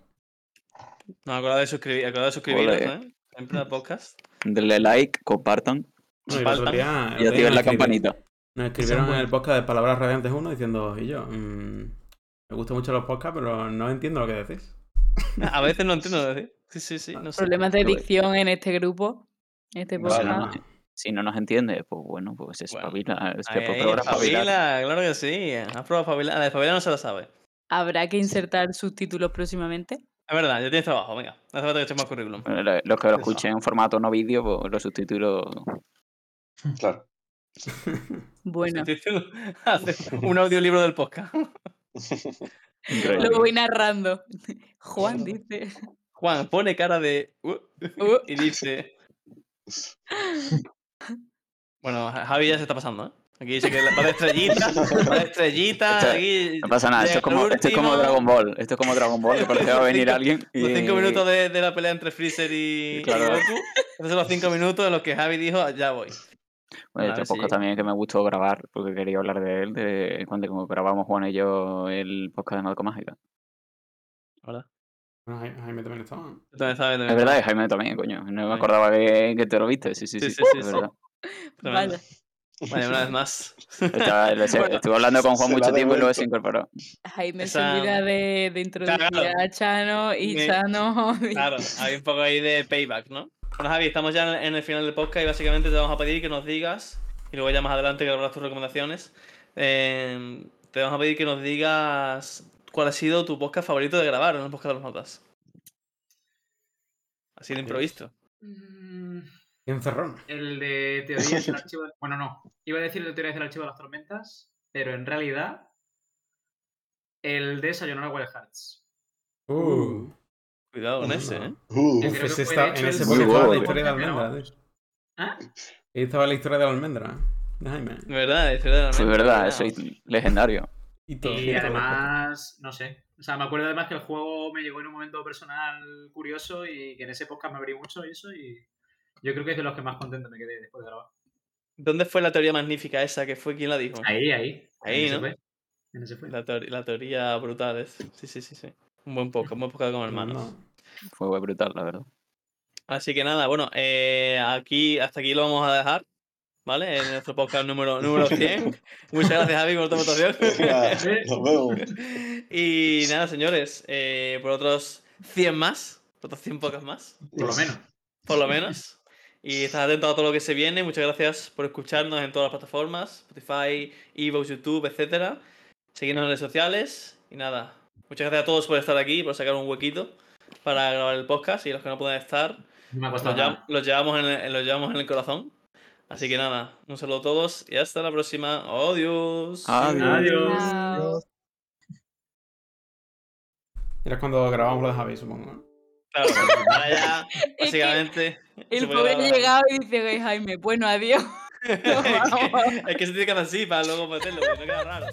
[SPEAKER 1] No, acordad de, suscribir, acordad de suscribiros. ¿eh? Siempre al podcast.
[SPEAKER 4] Denle like, compartan
[SPEAKER 9] No, y día,
[SPEAKER 4] activen la campanita.
[SPEAKER 9] Nos escribieron en el podcast de Palabras Radiantes 1 diciendo, y yo, mm, me gustan mucho los podcasts, pero no entiendo lo que decís.
[SPEAKER 1] A veces no entiendo lo que decir. Sí, sí, sí. No sé.
[SPEAKER 7] Problemas de dicción en este grupo. en Este
[SPEAKER 9] Vale,
[SPEAKER 7] podcast.
[SPEAKER 4] Si no nos entiende, pues bueno, pues
[SPEAKER 1] Bueno.
[SPEAKER 4] espabila. Es que
[SPEAKER 1] Ahí,
[SPEAKER 4] por
[SPEAKER 1] ahí,
[SPEAKER 4] probar a espabilar.
[SPEAKER 1] espabila, claro que sí. Has probado espabilar. La de espabilar no se la sabe.
[SPEAKER 7] Habrá que insertar subtítulos próximamente.
[SPEAKER 1] Es verdad, ya tienes trabajo, venga. No hace falta que eches más currículum.
[SPEAKER 4] Bueno, lo- Los que lo escuchen en formato no vídeo, pues los subtítulos.
[SPEAKER 6] Claro.
[SPEAKER 7] Bueno,
[SPEAKER 1] un audiolibro del podcast.
[SPEAKER 4] increíble.
[SPEAKER 7] lo voy narrando. Juan dice.
[SPEAKER 1] Juan pone cara de. "Uh",
[SPEAKER 7] "Uh".
[SPEAKER 1] y dice. Bueno, Ja- Javi ya se está pasando, ¿eh? Aquí dice que va de estrellita, va de aquí
[SPEAKER 4] No pasa nada, esto es, como, esto es como
[SPEAKER 1] último.
[SPEAKER 4] Dragon Ball. Esto es como Dragon Ball, que parece que va a venir alguien. Y...
[SPEAKER 1] Los cinco minutos de, de la pelea entre Freezer y,
[SPEAKER 4] Claro.
[SPEAKER 1] Goku. Esos son los cinco minutos en los que Javi dijo, ya voy.
[SPEAKER 4] Bueno, otro podcast también que me gustó grabar, porque quería hablar de él, de cuando grabamos Juan y yo el podcast de Marco Mágica.
[SPEAKER 1] Hola.
[SPEAKER 9] Bueno, Jaime también estaba.
[SPEAKER 1] También
[SPEAKER 4] Es verdad. Jaime también, coño. No me acordaba que, que te lo viste. Sí, sí,
[SPEAKER 1] Sí,
[SPEAKER 4] sí.
[SPEAKER 1] sí, sí,
[SPEAKER 4] es verdad.
[SPEAKER 7] Vaya.
[SPEAKER 1] Vale, una vez más.
[SPEAKER 4] Estaba- lo sé,
[SPEAKER 1] Bueno,
[SPEAKER 4] estuve hablando con Juan
[SPEAKER 6] se
[SPEAKER 4] mucho tiempo y luego se incorporó.
[SPEAKER 7] Jaime se
[SPEAKER 1] Esa-
[SPEAKER 7] olvida de, de introducir
[SPEAKER 1] Claro.
[SPEAKER 7] a Chano y
[SPEAKER 1] Me-
[SPEAKER 7] Chano.
[SPEAKER 1] Claro, hay un poco ahí de payback, ¿no? Bueno, Javi, estamos ya en el final del podcast y básicamente te vamos a pedir que nos digas, y luego ya más adelante que tus recomendaciones, eh, te vamos a pedir que nos digas cuál ha sido tu podcast favorito de grabar en el podcast de las notas. Así de improviso.
[SPEAKER 10] Mm,
[SPEAKER 9] encerrón.
[SPEAKER 10] El de teorías del archivo. de- Bueno, no. Iba a decir el de teorías del archivo de las tormentas, pero en realidad. El de Sayonara Wild Hearts.
[SPEAKER 9] Uh.
[SPEAKER 1] Cuidado con ese, ¿eh?
[SPEAKER 6] Uh,
[SPEAKER 9] Uf, ese está, en ese podcast estaba la historia de almendra.
[SPEAKER 10] ¿Ah?
[SPEAKER 9] Ahí estaba la historia de la almendra. De Jaime.
[SPEAKER 1] De verdad, de verdad.
[SPEAKER 4] Fue verdad, soy legendario.
[SPEAKER 9] Y todo.
[SPEAKER 10] Y
[SPEAKER 9] todo.
[SPEAKER 10] además, no sé. O sea, me acuerdo además que el juego me llegó en un momento personal curioso y que en ese podcast me abrí mucho y eso. Y yo creo que es de los que más contento me quedé después de grabar.
[SPEAKER 1] ¿Dónde fue la teoría magnífica esa que fue quien la dijo?
[SPEAKER 10] Ahí, ahí.
[SPEAKER 1] Ahí, ¿no? La, teor- la teoría brutal es. Sí, sí, sí, sí. Un buen podcast, un buen podcast como hermanos.
[SPEAKER 9] No.
[SPEAKER 4] Fue brutal, la verdad.
[SPEAKER 1] Así que nada, bueno, eh, aquí, hasta aquí lo vamos a dejar, ¿vale? En nuestro podcast número, número 100. Muchas gracias, Javi, por tu votación.
[SPEAKER 6] nos vemos.
[SPEAKER 1] y nada, señores, eh, por otros 100 más, por otros 100 podcasts más,
[SPEAKER 10] Por lo menos.
[SPEAKER 1] por lo menos. Y estad atentos a todo lo que se viene. Muchas gracias por escucharnos en todas las plataformas, Spotify, Evox, YouTube, etcétera. Seguidnos en redes sociales. Y nada, muchas gracias a todos por estar aquí, por sacar un huequito para grabar el podcast. Y los que no puedan estar, los, los llevamos en el, los llevamos en el corazón. Así que nada, un saludo a todos y hasta la próxima. Adiós.
[SPEAKER 4] Adiós.
[SPEAKER 9] Era cuando grabamos lo de Javi, supongo. ¿no?
[SPEAKER 1] Claro, ahora ya,
[SPEAKER 7] que
[SPEAKER 1] básicamente.
[SPEAKER 7] El pobre ha llegado y dice, "Oye, Jaime, bueno, adiós.
[SPEAKER 1] es, que, es que se tiene que hacer así para luego meterlo, porque no queda raro.